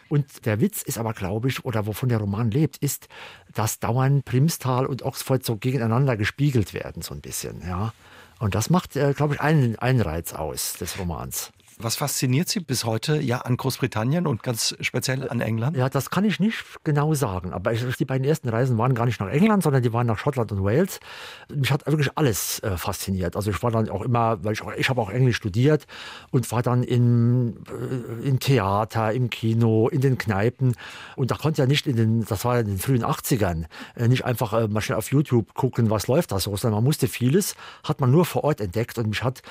Und der Witz ist aber, glaube ich, oder wovon der Roman lebt, ist, dass dauernd Primstal und Oxford so gegeneinander gespiegelt werden, so ein bisschen, ja. Und das macht, äh, glaube ich, einen, einen Reiz aus des Romans. Was fasziniert Sie bis heute ja an Großbritannien und ganz speziell an England? Ja, das kann ich nicht genau sagen. Aber die beiden ersten Reisen waren gar nicht nach England, sondern die waren nach Schottland und Wales. Mich hat wirklich alles äh, fasziniert. Also ich war dann auch immer, weil ich ich habe auch Englisch studiert und war dann in, äh, Theater, im Kino, in den Kneipen. Und da konnte ja nicht in den, das war in den frühen 80ern, äh, nicht einfach äh, mal schnell auf YouTube gucken, was läuft da so, sondern man musste vieles, hat man nur vor Ort entdeckt und mich hat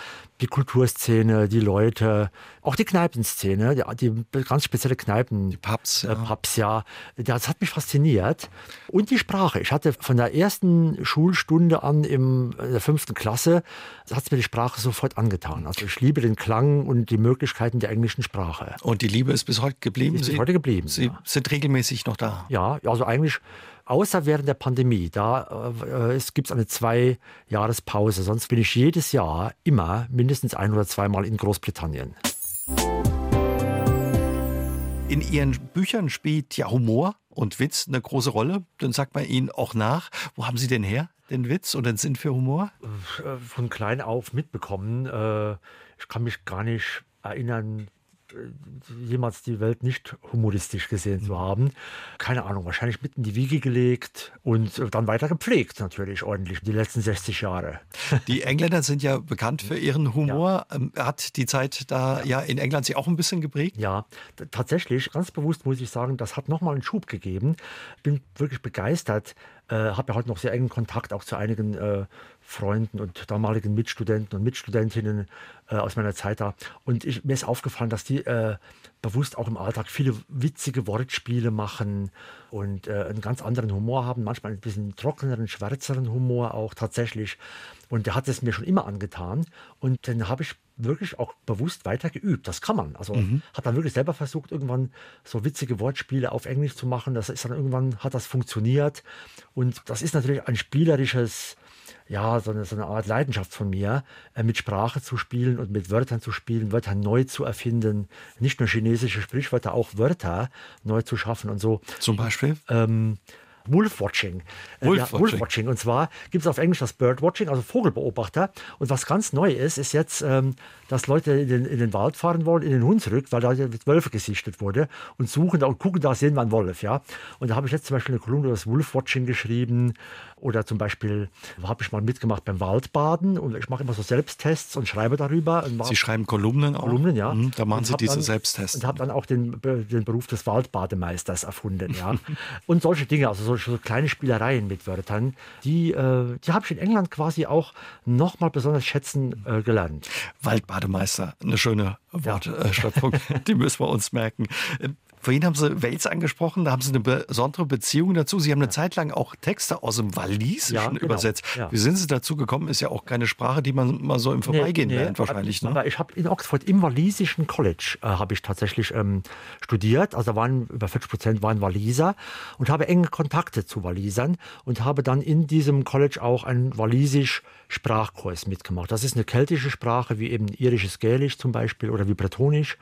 die Kulturszene, die Leute, auch die Kneipenszene, die, die ganz spezielle Kneipen, Die Pubs, äh, ja. Pubs, ja. Das hat mich fasziniert. Und die Sprache. Ich hatte von der ersten Schulstunde an im, in der fünften Klasse, hat es mir die Sprache sofort angetan. Also ich liebe den Klang und die Möglichkeiten der englischen Sprache. Und die Liebe ist bis heute geblieben. Ist bis heute geblieben, Sie ja. sind regelmäßig noch da. Ja, also eigentlich außer während der Pandemie. Da äh, es gibt eine zwei Jahrespause. Sonst bin ich jedes Jahr immer mindestens ein oder zweimal in Großbritannien. In Ihren Büchern spielt ja Humor und Witz eine große Rolle. Dann sagt man Ihnen auch nach. Wo haben Sie denn her, den Witz und den Sinn für Humor? äh, von klein auf mitbekommen. Äh, ich kann mich gar nicht erinnern, jemals die Welt nicht humoristisch gesehen zu haben. Keine Ahnung, wahrscheinlich mit in die Wiege gelegt und äh, dann weiter gepflegt natürlich ordentlich, die letzten 60 Jahre. Die Engländer sind ja bekannt für ihren Humor. Ähm, Hat die Zeit da ja in England Sie auch ein bisschen geprägt? Ja, tatsächlich, ganz bewusst muss ich sagen, das hat nochmal einen Schub gegeben. Bin wirklich begeistert. Äh, habe ja heute noch sehr engen Kontakt auch zu einigen äh, Freunden und damaligen Mitstudenten und Mitstudentinnen äh, aus meiner Zeit da. Und ich, mir ist aufgefallen, dass die äh, bewusst auch im Alltag viele witzige Wortspiele machen und äh, einen ganz anderen Humor haben, manchmal ein bisschen trockeneren, schwärzeren Humor auch tatsächlich. Und der hat es mir schon immer angetan. Und dann habe ich wirklich auch bewusst weiter geübt. Das kann man. Also hat dann wirklich selber versucht, irgendwann so witzige Wortspiele auf Englisch zu machen. Das ist dann irgendwann hat das funktioniert. Und das ist natürlich ein spielerisches, ja, so eine, so eine Art Leidenschaft von mir, äh, mit Sprache zu spielen und mit Wörtern zu spielen, Wörter neu zu erfinden. Nicht nur chinesische Sprichwörter, auch Wörter neu zu schaffen und so. Zum Beispiel? Ähm, Wolfwatching. Äh, Wolfwatching. Ja, Wolfwatching. Und zwar gibt es auf Englisch das Birdwatching, also Vogelbeobachter. Und was ganz neu ist, ist jetzt, ähm, dass Leute in den, in den Wald fahren wollen, in den Hunsrück, weil da jetzt Wölfe gesichtet wurde und suchen da und gucken, da sehen wir einen Wolf. Ja? Und da habe ich jetzt zum Beispiel eine Kolumne über das Wolfwatching geschrieben. Oder zum Beispiel habe ich mal mitgemacht beim Waldbaden und ich mache immer so Selbsttests und schreibe darüber. Sie schreiben Kolumnen auch? Kolumnen, ja. Mhm, Da machen Sie diese dann, Selbsttests. Und habe dann auch den, den Beruf des Waldbademeisters erfunden, ja. und solche Dinge, also solche so kleine Spielereien mit Wörtern, die, äh, die habe ich in England quasi auch nochmal besonders schätzen äh, gelernt. Waldbademeister, eine schöne Wortschöpfung, die müssen wir uns merken. Vorhin haben Sie Wales angesprochen, da haben Sie eine besondere Beziehung dazu. Sie haben eine Zeit lang auch Texte aus dem Walisischen Ja, genau. übersetzt. Ja. Wie sind Sie dazu gekommen? Ist ja auch keine Sprache, die man mal so im Vorbeigehen lernt wahrscheinlich. Ne? Aber ich habe in Oxford im walisischen College äh, habe ich tatsächlich ähm, studiert. Also waren über 40 Prozent waren Waliser und habe enge Kontakte zu Walisern und habe dann in diesem College auch einen walisisch Sprachkurs mitgemacht. Das ist eine keltische Sprache, wie eben irisches Gälisch zum Beispiel oder wie Bretonisch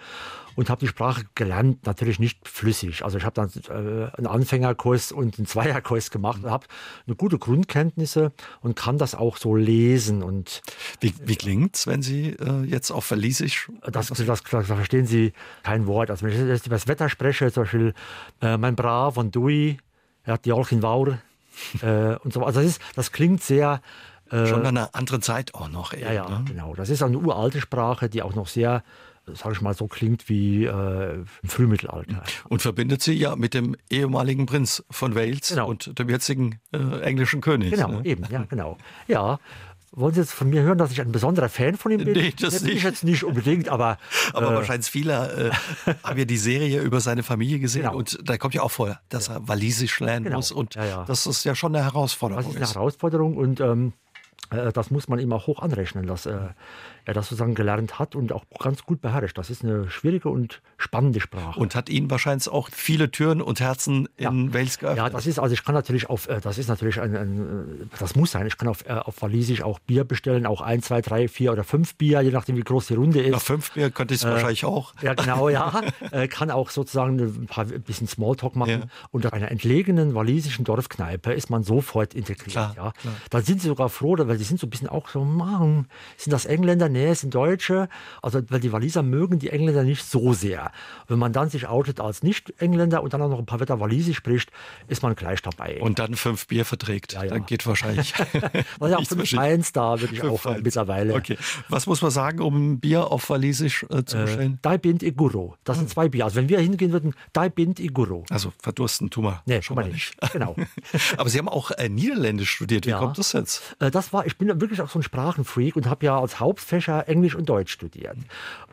und habe die Sprache gelernt, natürlich nicht flüssig. Also ich habe dann äh, einen Anfängerkurs und einen Zweierkurs gemacht und habe eine gute Grundkenntnisse und kann das auch so lesen und Wie, wie klingt's, wenn Sie äh, jetzt auf Walisisch das, das, das, da verstehen Sie kein Wort. Also wenn ich jetzt über das Wetter spreche, zum Beispiel äh, mein Brav und Dui, er hat die Olchin Waur äh, und so. Also das, ist, das klingt sehr schon an einer anderen Zeit auch noch? ja, eben, ja, ne? genau. Das ist eine uralte Sprache, die auch noch sehr sage ich mal, so klingt wie äh, im Frühmittelalter. Und verbindet sie ja mit dem ehemaligen Prinz von Wales genau. und dem jetzigen äh, englischen König. Genau, ne? eben, ja, genau. Ja, wollen Sie jetzt von mir hören, dass ich ein besonderer Fan von ihm bin? Nee, das, bin ich jetzt nicht unbedingt, aber. Aber äh, wahrscheinlich viele äh, haben ja die Serie über seine Familie gesehen genau. und da kommt ja auch vor, dass ja. er Walisisch lernen genau. muss und ja, ja. das ist ja schon eine Herausforderung. Das ist eine Herausforderung und ähm, äh, das muss man ihm auch hoch anrechnen, dass äh, er das sozusagen gelernt hat und auch ganz gut beherrscht. Das ist eine schwierige und spannende Sprache. Und hat Ihnen wahrscheinlich auch viele Türen und Herzen in ja. Wales geöffnet. Ja, das ist, also ich kann natürlich auf, äh, das ist natürlich ein, ein das muss sein, ich kann auf, auf Walisisch auch Bier bestellen, auch ein, zwei, drei, vier oder fünf Bier, je nachdem wie groß die Runde ist. Nach fünf Bier könnte ich es äh, wahrscheinlich auch. Ja, genau, ja. kann auch sozusagen ein, paar, ein bisschen Smalltalk machen. Ja. Und auf einer entlegenen walisischen Dorfkneipe ist man sofort integriert. Klar, ja. Klar. Dann sind sie sogar froh, weil sie sind so ein bisschen auch so, sind das Engländer? Nee, es sind Deutsche. Also, weil die Waliser mögen die Engländer nicht so sehr. Wenn man dann sich outet als Nicht-Engländer und dann auch noch ein paar Wetter Walisisch spricht, ist man gleich dabei. Und dann fünf Bier verträgt. Ja, ja. Dann geht wahrscheinlich. Was ja auch fünf Eins da wirklich auch Eins. mittlerweile. Okay. Was muss man sagen, um ein Bier auf Walisisch äh, zu äh, bestellen? Äh, Dai Bint Iguro. Das sind hm. zwei Bier. Also wenn wir hingehen würden, Dai Bint Iguro. Also verdursten tun wir nee, schon mal nicht. nicht. Genau. Aber Sie haben auch äh, Niederländisch studiert. Wie ja. kommt das jetzt? Äh, das war, ich bin wirklich auch so ein Sprachenfreak und habe ja als Hauptfächer Englisch und Deutsch studiert.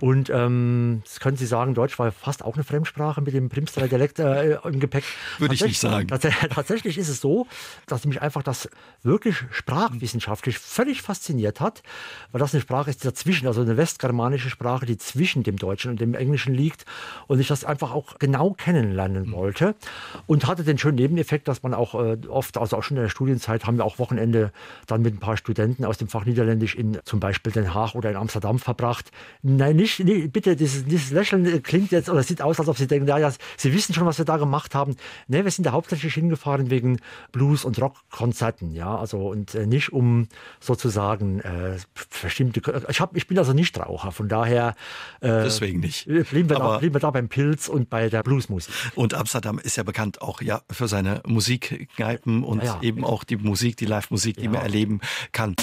Und ähm, das können Sie sagen, Deutsch war fast auch eine Fremdsprache mit dem Primsterer Dialekt äh, im Gepäck. Würde ich nicht sagen. Tatsächlich ist es so, dass mich einfach das wirklich sprachwissenschaftlich völlig fasziniert hat, weil das eine Sprache ist, die dazwischen, also eine westgermanische Sprache, die zwischen dem Deutschen und dem Englischen liegt und ich das einfach auch genau kennenlernen mhm. wollte und hatte den schönen Nebeneffekt, dass man auch äh, oft, also auch schon in der Studienzeit, haben wir auch Wochenende dann mit ein paar Studenten aus dem Fach Niederländisch in zum Beispiel Den Haag oder in Amsterdam verbracht. Nein, nicht, nee, bitte, dieses, dieses Lächeln klingt jetzt oder sieht aus, als ob Sie denken, ja, ja, Sie wissen schon, was wir da gemacht haben. Nee, wir sind da hauptsächlich hingefahren wegen Blues- und Rockkonzerten, ja, also und äh, nicht um sozusagen äh, bestimmte. Ich, hab, ich bin also nicht Raucher, von daher. Äh, Deswegen nicht. Blieben wir, da, blieben wir da beim Pilz und bei der Bluesmusik. Und Amsterdam ist ja bekannt auch ja für seine Musikkneipen und ja, ja. eben auch die Musik, die Live-Musik, die ja. man erleben kann.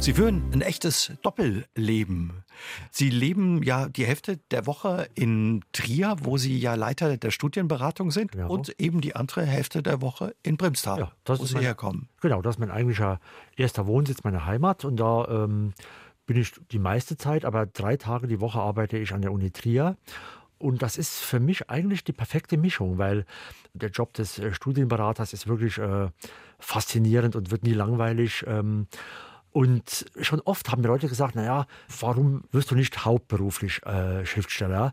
Sie führen ein echtes Doppelleben. Sie leben ja die Hälfte der Woche in Trier, wo Sie ja Leiter der Studienberatung sind, genau. und eben die andere Hälfte der Woche in Brimstal, ja, wo Sie mein, herkommen. Genau, das ist mein eigentlicher erster Wohnsitz, meine Heimat. Und da ähm, bin ich die meiste Zeit, aber drei Tage die Woche arbeite ich an der Uni Trier. Und das ist für mich eigentlich die perfekte Mischung, weil der Job des äh, Studienberaters ist wirklich äh, faszinierend und wird nie langweilig. Ähm, und schon oft haben mir Leute gesagt, naja, warum wirst du nicht hauptberuflich äh, Schriftsteller?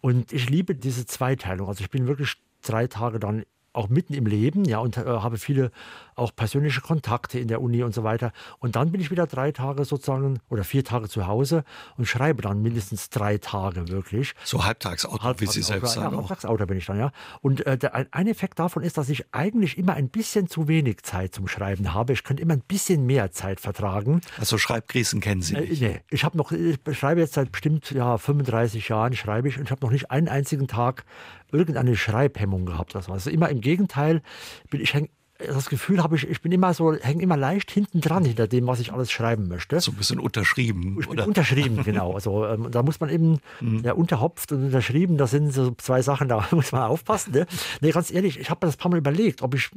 Und ich liebe diese Zweiteilung. Also ich bin wirklich drei Tage dann auch mitten im Leben, ja, und äh, habe viele auch persönliche Kontakte in der Uni und so weiter. Und dann bin ich wieder drei Tage sozusagen oder vier Tage zu Hause und schreibe dann mindestens drei Tage wirklich. So Halbtagsautor, Halbtags wie Sie selbst sagen. Ja, Halbtagsautor bin ich dann, ja. Und äh, der, ein Effekt davon ist, dass ich eigentlich immer ein bisschen zu wenig Zeit zum Schreiben habe. Ich könnte immer ein bisschen mehr Zeit vertragen. Also Schreibkrisen kennen Sie nicht? Äh, nee, ich habe noch, ich schreibe jetzt seit bestimmt ja, 35 Jahren, schreibe ich und ich habe noch nicht einen einzigen Tag irgendeine Schreibhemmung gehabt. Also immer im Gegenteil, bin ich das Gefühl habe ich, ich bin immer so, hänge immer leicht hinten dran hinter dem, was ich alles schreiben möchte. So ein bisschen unterschrieben. Ich oder? unterschrieben, genau. Also ähm, da muss man eben, mhm. ja, unterhopft und unterschrieben, das sind so zwei Sachen, da muss man aufpassen. Ne? Nee, ganz ehrlich, ich habe mir das ein paar Mal überlegt, ob ich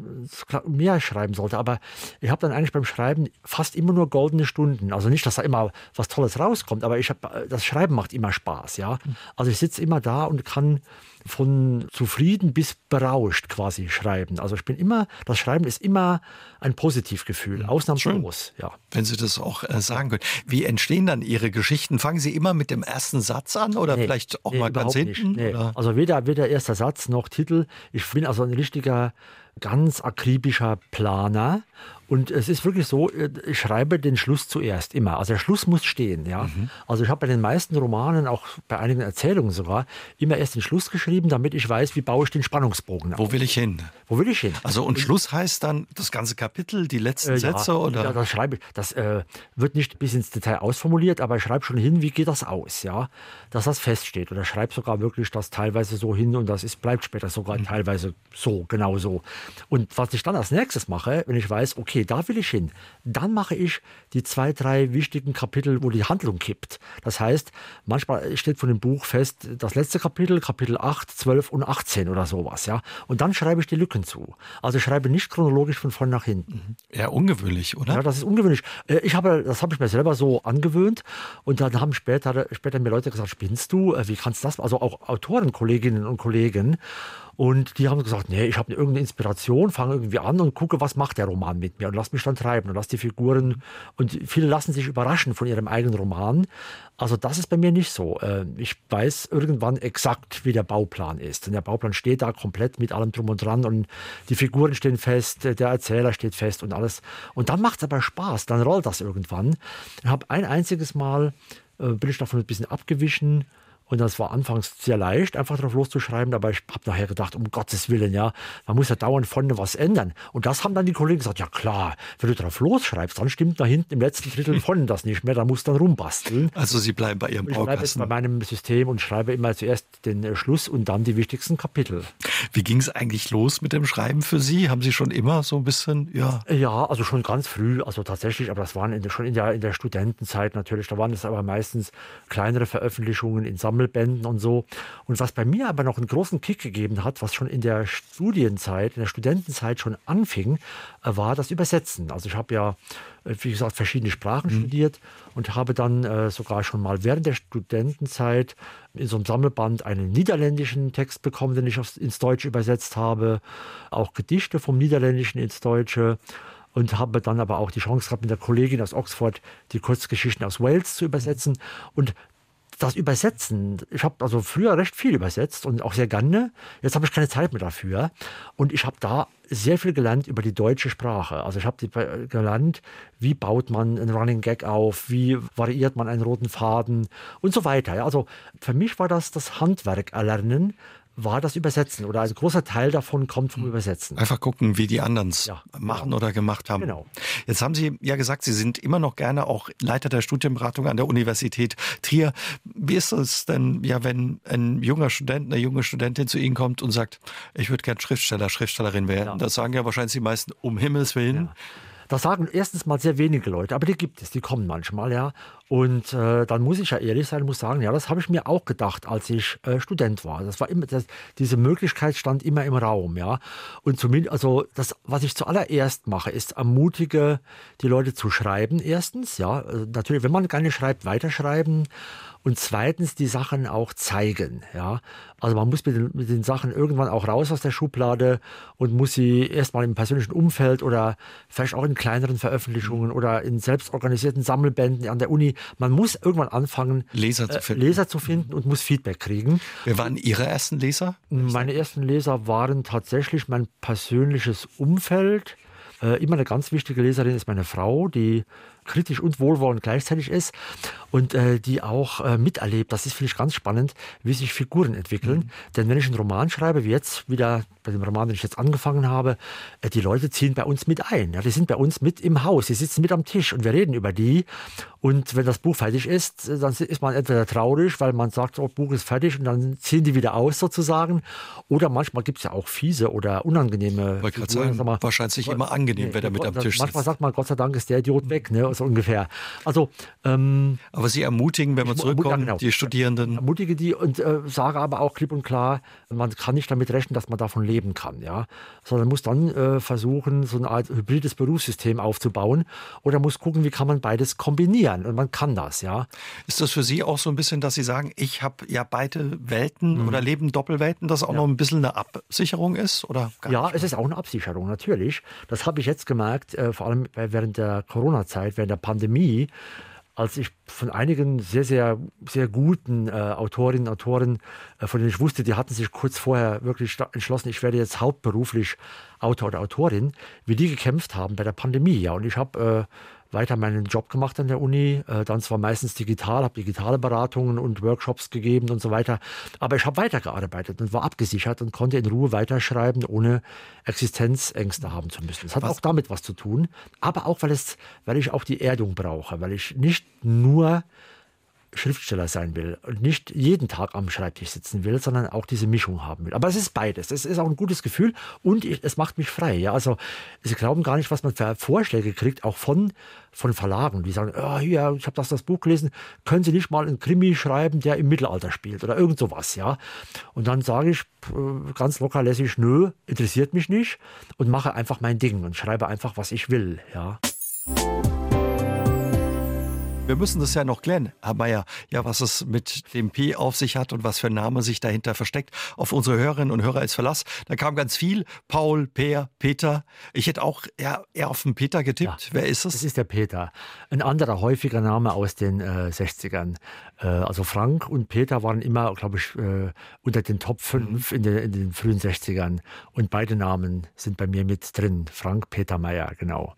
mehr schreiben sollte, aber ich habe dann eigentlich beim Schreiben fast immer nur goldene Stunden. Also nicht, dass da immer was Tolles rauskommt, aber ich habe, das Schreiben macht immer Spaß, ja. Mhm. Also ich sitze immer da und kann von zufrieden bis berauscht quasi schreiben. Also ich bin immer, das Schreiben ist immer ein Positivgefühl, mhm. ausnahmslos. Ja. Wenn Sie das auch äh, sagen können. Wie entstehen dann Ihre Geschichten? Fangen Sie immer mit dem ersten Satz an oder nee, vielleicht auch nee, mal ganz hinten? Nee. Also weder, weder erster Satz noch Titel. Ich bin also ein richtiger ganz akribischer Planer und es ist wirklich so, äh, ich schreibe den Schluss zuerst immer. Also der Schluss muss stehen. Ja? Mhm. Also ich habe bei den meisten Romanen, auch bei einigen Erzählungen sogar, immer erst den Schluss geschrieben, damit ich weiß, wie baue ich den Spannungsbogen auf. Wo will ich hin? Wo will ich hin? Also und Schluss heißt dann das ganze Kapitel, die letzten äh, Sätze? Oder? Ja, das schreibe ich. Das äh, wird nicht bis ins Detail ausformuliert, aber ich schreibe schon hin, wie geht das aus, ja? Dass das feststeht. Oder schreibe sogar wirklich das teilweise so hin und das ist, bleibt später sogar mhm. teilweise so, genau so. Und was ich dann als nächstes mache, wenn ich weiß, okay, da will ich hin, dann mache ich die zwei, drei wichtigen Kapitel, wo die Handlung kippt. Das heißt, manchmal steht von dem Buch fest, das letzte Kapitel, Kapitel 8, 12 und 18 oder sowas, ja. Und dann schreibe ich die Lücken zu. Also ich schreibe nicht chronologisch von vorn nach hinten. Ja, ungewöhnlich, oder? Ja, das ist ungewöhnlich. Äh, ich habe, das habe ich mir selber so angewöhnt und dann haben später, später mir Leute gesagt, spinnst du? Äh, wie kannst du das? Also auch Autoren, Kolleginnen und Kollegen. Und die haben gesagt, nee, ich habe irgendeine Inspiration, fange irgendwie an und gucke, was macht der Roman mit mir und lass mich dann treiben und lass die Figuren und viele lassen sich überraschen von ihrem eigenen Roman. Also das ist bei mir nicht so. Äh, ich weiß irgendwann exakt, wie der Bauplan ist. Und der Bauplan steht da komplett mit allem drum und dran und die Figuren stehen fest, der Erzähler steht fest und alles. Und dann macht es aber Spaß, dann rollt das irgendwann. Ich habe ein einziges Mal, äh, bin ich davon ein bisschen abgewichen, und das war anfangs sehr leicht, einfach drauf loszuschreiben, aber ich habe nachher gedacht, um Gottes Willen, ja, man muss ja dauernd vorne was ändern. Und das haben dann die Kollegen gesagt, ja klar, wenn du drauf losschreibst, dann stimmt da hinten im letzten Drittel vorne das nicht mehr, da musst du dann rumbasteln. Also Sie bleiben bei Ihrem Baukasten. Ich bleibe jetzt bei meinem System und schreibe immer zuerst den äh, Schluss und dann die wichtigsten Kapitel. Wie ging es eigentlich los mit dem Schreiben für Sie? Haben Sie schon immer so ein bisschen, ja? Ja, also schon ganz früh, also tatsächlich, aber das waren in schon in der, in der Studentenzeit natürlich, da waren es aber meistens kleinere Veröffentlichungen in Sammelbänden und so. Und was bei mir aber noch einen großen Kick gegeben hat, was schon in der Studienzeit, in der Studentenzeit schon anfing, äh, war das Übersetzen. Also ich habe ja, äh, wie gesagt, verschiedene Sprachen mhm. studiert und habe dann äh, sogar schon mal während der Studentenzeit in so einem Sammelband einen niederländischen Text bekommen, den ich ins Deutsche übersetzt habe, auch Gedichte vom Niederländischen ins Deutsche und habe dann aber auch die Chance gehabt, mit der Kollegin aus Oxford die Kurzgeschichten aus Wales zu übersetzen. Und das Übersetzen, ich habe also früher recht viel übersetzt und auch sehr gerne. Jetzt habe ich keine Zeit mehr dafür. Und ich habe da sehr viel gelernt über die deutsche Sprache. Also ich habe gelernt, wie baut man einen Running Gag auf, wie variiert man einen roten Faden und so weiter. Also für mich war das das Handwerk erlernen, war das Übersetzen oder ein großer Teil davon kommt vom Übersetzen. Einfach gucken, wie die anderen es ja, machen genau. oder gemacht haben. Genau. Jetzt haben Sie ja gesagt, Sie sind immer noch gerne auch Leiter der Studienberatung an der Universität Trier. Wie ist es denn, ja, wenn ein junger Student, eine junge Studentin zu Ihnen kommt und sagt, ich würde gern Schriftsteller, Schriftstellerin werden? Ja. Das sagen ja wahrscheinlich die meisten um Himmels Willen. Ja. Das sagen erstens mal sehr wenige Leute, aber die gibt es, die kommen manchmal, ja. Und äh, dann muss ich ja ehrlich sein, muss sagen, ja, das habe ich mir auch gedacht, als ich äh, Student war. Das war immer, das, diese Möglichkeit stand immer im Raum, ja. Und zumindest, also das, was ich zuallererst mache, ist ermutige die Leute zu schreiben. Erstens, ja, äh, natürlich, wenn man gerne schreibt, weiterschreiben und zweitens die Sachen auch zeigen. Ja? Also man muss mit den, mit den Sachen irgendwann auch raus aus der Schublade und muss sie erstmal im persönlichen Umfeld oder vielleicht auch in kleineren Veröffentlichungen oder in selbstorganisierten Sammelbänden an der Uni. Man muss irgendwann anfangen, Leser zu finden, äh, Leser zu finden und muss Feedback kriegen. Wer waren Ihre ersten Leser? Meine ersten Leser waren tatsächlich mein persönliches Umfeld. Äh, immer eine ganz wichtige Leserin ist meine Frau, die kritisch und wohlwollend gleichzeitig ist und äh, die auch äh, miterlebt. Das ist, finde ich, ganz spannend, wie sich Figuren entwickeln. Mhm. Denn wenn ich einen Roman schreibe, wie jetzt wieder bei dem Roman, den ich jetzt angefangen habe, äh, die Leute ziehen bei uns mit ein. Ja, die sind bei uns mit im Haus, die sitzen mit am Tisch und wir reden über die. Und wenn das Buch fertig ist, dann ist man entweder traurig, weil man sagt, oh, das Buch ist fertig und dann ziehen die wieder aus sozusagen. Oder manchmal gibt es ja auch fiese oder unangenehme ich Figuren. Sagen, wahrscheinlich immer angenehm, nee, wenn er mit am Tisch sitzt. Manchmal sagt man, Gott sei Dank ist der Idiot weg, ne? so ungefähr. Also, ähm, aber Sie ermutigen, wenn man zurückkommt, ja, genau. die Studierenden. Ermutige die und äh, sage aber auch klipp und klar, man kann nicht damit rechnen, dass man davon leben kann, ja, sondern muss dann äh, versuchen, so eine Art hybrides Berufssystem aufzubauen oder muss gucken, wie kann man beides kombinieren und man kann das, ja. Ist das für Sie auch so ein bisschen, dass Sie sagen, ich habe ja beide Welten mhm. oder leben Doppelwelten, das auch ja. noch ein bisschen eine Absicherung ist oder? ja, es ist auch eine Absicherung natürlich. Das habe ich jetzt gemerkt, äh, vor allem während der Corona-Zeit, während der Pandemie als ich von einigen sehr, sehr, sehr guten äh, Autorinnen und Autoren, äh, von denen ich wusste, die hatten sich kurz vorher wirklich entschlossen, ich werde jetzt hauptberuflich Autor oder Autorin, wie die gekämpft haben bei der Pandemie. Ja, und ich habe äh, weiter meinen Job gemacht an der Uni, äh, dann zwar meistens digital, habe digitale Beratungen und Workshops gegeben und so weiter, aber ich habe weitergearbeitet und war abgesichert und konnte in Ruhe weiterschreiben, ohne Existenzängste haben zu müssen. Das hat was? auch damit was zu tun, aber auch, weil, es, weil ich auch die Erdung brauche, weil ich nicht nur Schriftsteller sein will und nicht jeden Tag am Schreibtisch sitzen will, sondern auch diese Mischung haben will. Aber es ist beides. Es ist auch ein gutes Gefühl und es macht mich frei. Ja? Also Sie glauben gar nicht, was man für Vorschläge kriegt, auch von, von Verlagen, die sagen, oh, hier, ich habe das, das Buch gelesen, können Sie nicht mal einen Krimi schreiben, der im Mittelalter spielt oder irgend sowas. Ja? Und dann sage ich äh, ganz locker lässig, nö, interessiert mich nicht und mache einfach mein Ding und schreibe einfach, was ich will. Ja. Wir müssen das ja noch klären, Herr Mayer, ja, was es mit dem P auf sich hat und was für ein Name sich dahinter versteckt. Auf unsere Hörerinnen und Hörer ist Verlass. Da kam ganz viel. Paul, Peer, Peter. Ich hätte auch eher, eher auf den Peter getippt. Ja, Wer ist es? Es ist der Peter. Ein anderer häufiger Name aus den äh, 60ern. Äh, also Frank und Peter waren immer, glaube ich, äh, unter den Top 5 mhm. in, den, in den frühen 60ern. Und beide Namen sind bei mir mit drin. Frank, Peter Meyer, genau.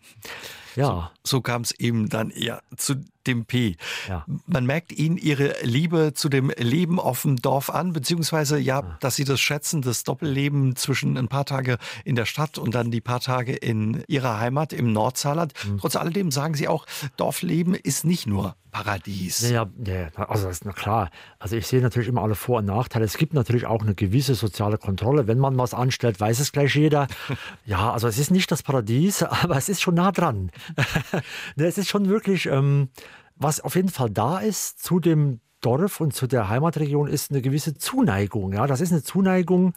Ja. So, so kam es eben dann eher zu dem P. Ja. Man merkt Ihnen Ihre Liebe zu dem Leben auf dem Dorf an, beziehungsweise ja, ja, dass Sie das schätzen, das Doppelleben zwischen ein paar Tage in der Stadt und dann die paar Tage in Ihrer Heimat im Nordsaarland. Mhm. Trotz alledem sagen Sie auch, Dorfleben ist nicht nur Paradies. Ja, ja, also das ist na klar. Also ich sehe natürlich immer alle Vor- und Nachteile. Es gibt natürlich auch eine gewisse soziale Kontrolle. Wenn man was anstellt, weiß es gleich jeder. ja, also es ist nicht das Paradies, aber es ist schon nah dran. Es ist schon wirklich, ähm, was auf jeden Fall da ist zu dem Dorf und zu der Heimatregion ist eine gewisse Zuneigung. Ja, das ist eine Zuneigung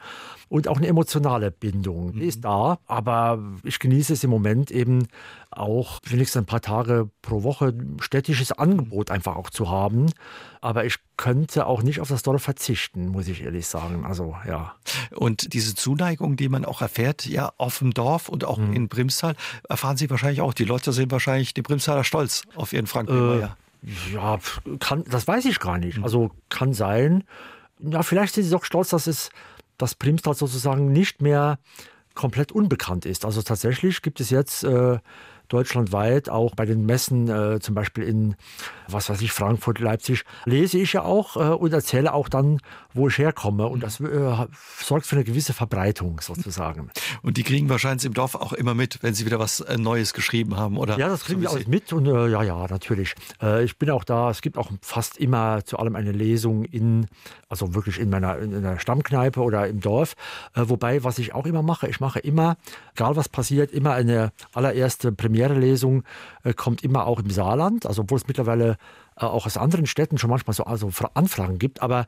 und auch eine emotionale Bindung. Die mhm. ist da, aber ich genieße es im Moment eben auch wenigstens ein paar Tage pro Woche städtisches Angebot einfach auch zu haben. Aber ich könnte auch nicht auf das Dorf verzichten, muss ich ehrlich sagen. Also ja. Und diese Zuneigung, die man auch erfährt, ja, auf dem Dorf und auch mhm. in Brimstal, erfahren Sie wahrscheinlich auch. Die Leute sind wahrscheinlich die Brimstaler stolz auf ihren Frank äh, ja, kann, das weiß ich gar nicht. Also kann sein. Ja, vielleicht sind sie doch stolz, dass es das Primstal sozusagen nicht mehr komplett unbekannt ist. Also tatsächlich gibt es jetzt äh, deutschlandweit, auch bei den Messen, äh, zum Beispiel in, was weiß ich, Frankfurt, Leipzig, lese ich ja auch äh, und erzähle auch dann, wo ich herkomme. Und das äh, sorgt für eine gewisse Verbreitung sozusagen. Und die kriegen wahrscheinlich im Dorf auch immer mit, wenn sie wieder was äh, Neues geschrieben haben, oder? Ja, das kriegen so wir auch mit und äh, ja, ja, natürlich. Äh, ich bin auch da, es gibt auch fast immer zu allem eine Lesung in, also wirklich in meiner in einer Stammkneipe oder im Dorf. wobei, was ich auch immer mache, ich mache immer, egal was passiert, immer eine allererste Premiere Premiere-Lesung äh, kommt immer auch im Saarland, also obwohl es mittlerweile äh, auch aus anderen Städten schon manchmal so also Anfragen gibt. Aber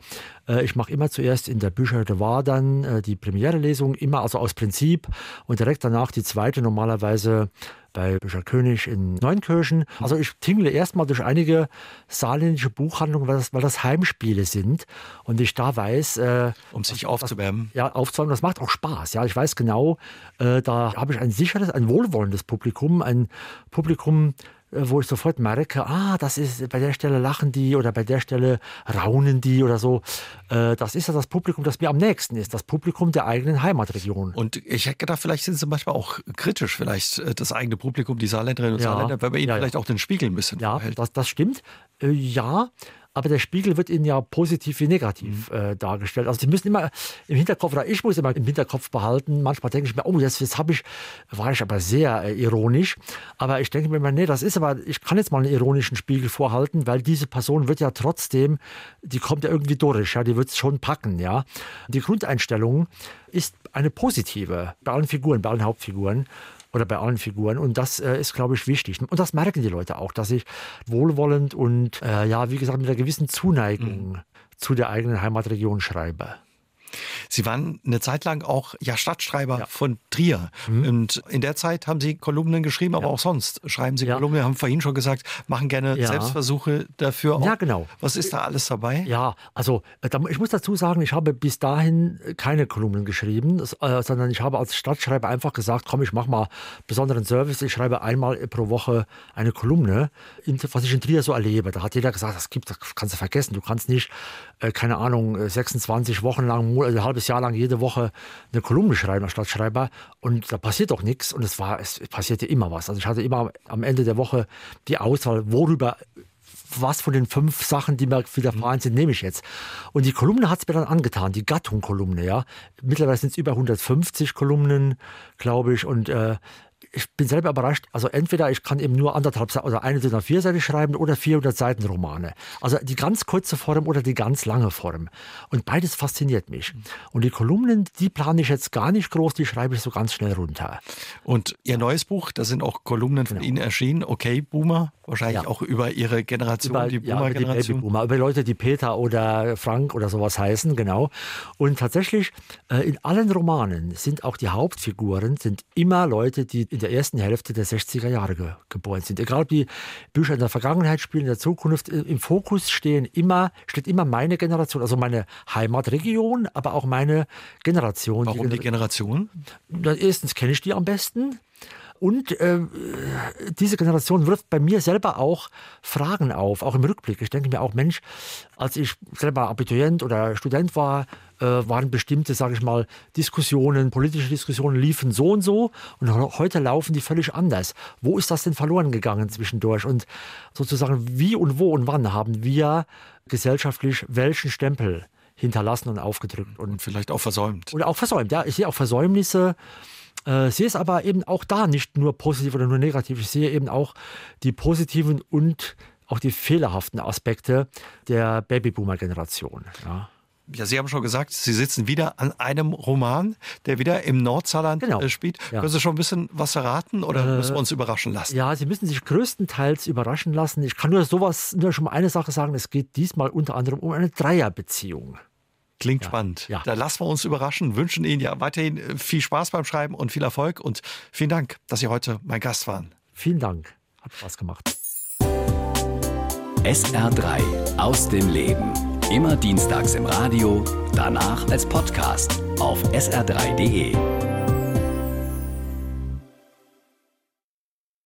äh, ich mache immer zuerst in der Bücher de War dann äh, die Premiere-Lesung, immer also aus Prinzip und direkt danach die zweite normalerweise bei Bücher König in Neunkirchen. Also ich tingle erstmal durch einige saarländische Buchhandlungen, weil das, weil das Heimspiele sind und ich da weiß... Äh, um sich aufzuwärmen. Ja, aufzuwärmen, das macht auch Spaß. Ja, ich weiß genau, äh, da habe ich ein sicheres, ein wohlwollendes Publikum, ein Publikum, wo ich sofort merke, ah, das ist bei der Stelle lachen die oder bei der Stelle raunen die oder so. Äh, das ist ja das Publikum, das mir am nächsten ist, das Publikum der eigenen Heimatregion. Und ich hätte gedacht, vielleicht sind sie manchmal auch kritisch, vielleicht äh, das eigene Publikum, die Saarländerinnen und ja, Saarländer, weil man ihnen ja, vielleicht auch den Spiegel ein bisschen Ja, das, das stimmt. Ja, aber der Spiegel wird ihnen ja positiv wie negativ mhm. äh, dargestellt. Also sie müssen immer im Hinterkopf, oder ich muss immer im Hinterkopf behalten, manchmal denke ich mir, oh, jetzt, jetzt habe ich, war ich aber sehr äh, ironisch, aber ich denke mir immer, nee, das ist aber, ich kann jetzt mal einen ironischen Spiegel vorhalten, weil diese Person wird ja trotzdem, die kommt ja irgendwie durch, ja, die wird es schon packen, ja. Die Grundeinstellung ist eine positive bei allen Figuren, bei allen Hauptfiguren oder bei allen Figuren. Und das äh, ist, glaube ich, wichtig. Und das merken die Leute auch, dass ich wohlwollend und äh, ja, wie gesagt, mit einer gewissen Zuneigung mhm. zu der eigenen Heimatregion schreibe. Sie waren eine Zeit lang auch ja, Stadtschreiber ja. von Trier. Mhm. Und in der Zeit haben Sie Kolumnen geschrieben, aber ja. auch sonst schreiben Sie Kolumnen, haben vorhin schon gesagt, machen gerne Selbstversuche dafür. Auch. Ja, genau. Was ist da alles dabei? Ja, also äh, ich muss dazu sagen, ich habe bis dahin keine Kolumnen geschrieben, äh, sondern ich habe als Stadtschreiber einfach gesagt, komm, ich mache mal besonderen Service. Ich schreibe einmal pro Woche eine Kolumne, was ich in Trier so erlebe. Da hat jeder gesagt, das gibt, das kannst du vergessen. Du kannst nicht, äh, keine Ahnung, 26 Wochen lang ein halbes Jahr lang jede Woche eine Kolumne schreiben als Stadtschreiber und da passiert doch nichts und es war, es passierte immer was. Also ich hatte immer am Ende der Woche die Auswahl, worüber was von den fünf Sachen, die mir widerfahren sind, nehme ich jetzt. Und die Kolumne hat es mir dann angetan, die Gattung-Kolumne, ja. Mittlerweile sind es über 150 Kolumnen, glaube ich. Und äh, ich bin selber überrascht. Also entweder ich kann eben nur anderthalb Seiten oder eine DIN vier Seite schreiben oder 400 Seiten Romane. Also die ganz kurze Form oder die ganz lange Form. Und beides fasziniert mich. Und die Kolumnen, die plane ich jetzt gar nicht groß, die schreibe ich so ganz schnell runter. Und Ihr neues Buch, da sind auch Kolumnen von genau. Ihnen erschienen. Okay, Boomer, wahrscheinlich ja. auch über Ihre Generation, über, die Boomer-Generation. Ja, über, über Leute, die Peter oder Frank oder sowas heißen, genau. Und tatsächlich, äh, in allen Romanen sind auch die Hauptfiguren sind immer Leute, die in der ersten Hälfte der 60er Jahre ge geboren sind. Egal ob die Bücher in der Vergangenheit spielen, in der Zukunft, im Fokus stehen immer, steht immer meine Generation, also meine Heimatregion, aber auch meine Generation. Warum die, Generation? Erstens kenne ich die am besten. Und äh, diese Generation wirft bei mir selber auch Fragen auf, auch im Rückblick. Ich denke mir auch, Mensch, als ich selber Abiturient oder Student war, äh, waren bestimmte, sage ich mal, Diskussionen, politische Diskussionen liefen so und so und heute laufen die völlig anders. Wo ist das denn verloren gegangen zwischendurch? Und sozusagen, wie und wo und wann haben wir gesellschaftlich welchen Stempel hinterlassen und aufgedrückt? Und vielleicht auch versäumt. Oder auch versäumt, ja. Ich sehe auch Versäumnisse. Äh, sehe es aber eben auch da nicht nur positiv oder nur negativ. Ich sehe eben auch die positiven und auch die fehlerhaften Aspekte der Babyboomer-Generation. Ja. Ja, Sie haben schon gesagt, Sie sitzen wieder an einem Roman, der wieder im Nordsaarland genau. Äh, spielt. Ja. Können Sie schon ein bisschen was verraten oder äh, müssen wir uns überraschen lassen? Ja, Sie müssen sich größtenteils überraschen lassen. Ich kann nur sowas, nur schon mal eine Sache sagen. Es geht diesmal unter anderem um eine Dreierbeziehung. Klingt ja. spannend. Ja. Da lassen wir uns überraschen, wünschen Ihnen ja weiterhin äh, viel Spaß beim Schreiben und viel Erfolg und vielen Dank, dass Sie heute mein Gast waren. Vielen Dank. Hat Spaß gemacht. SR3 aus dem Leben. Immer dienstags im Radio, danach als Podcast auf sr3.de.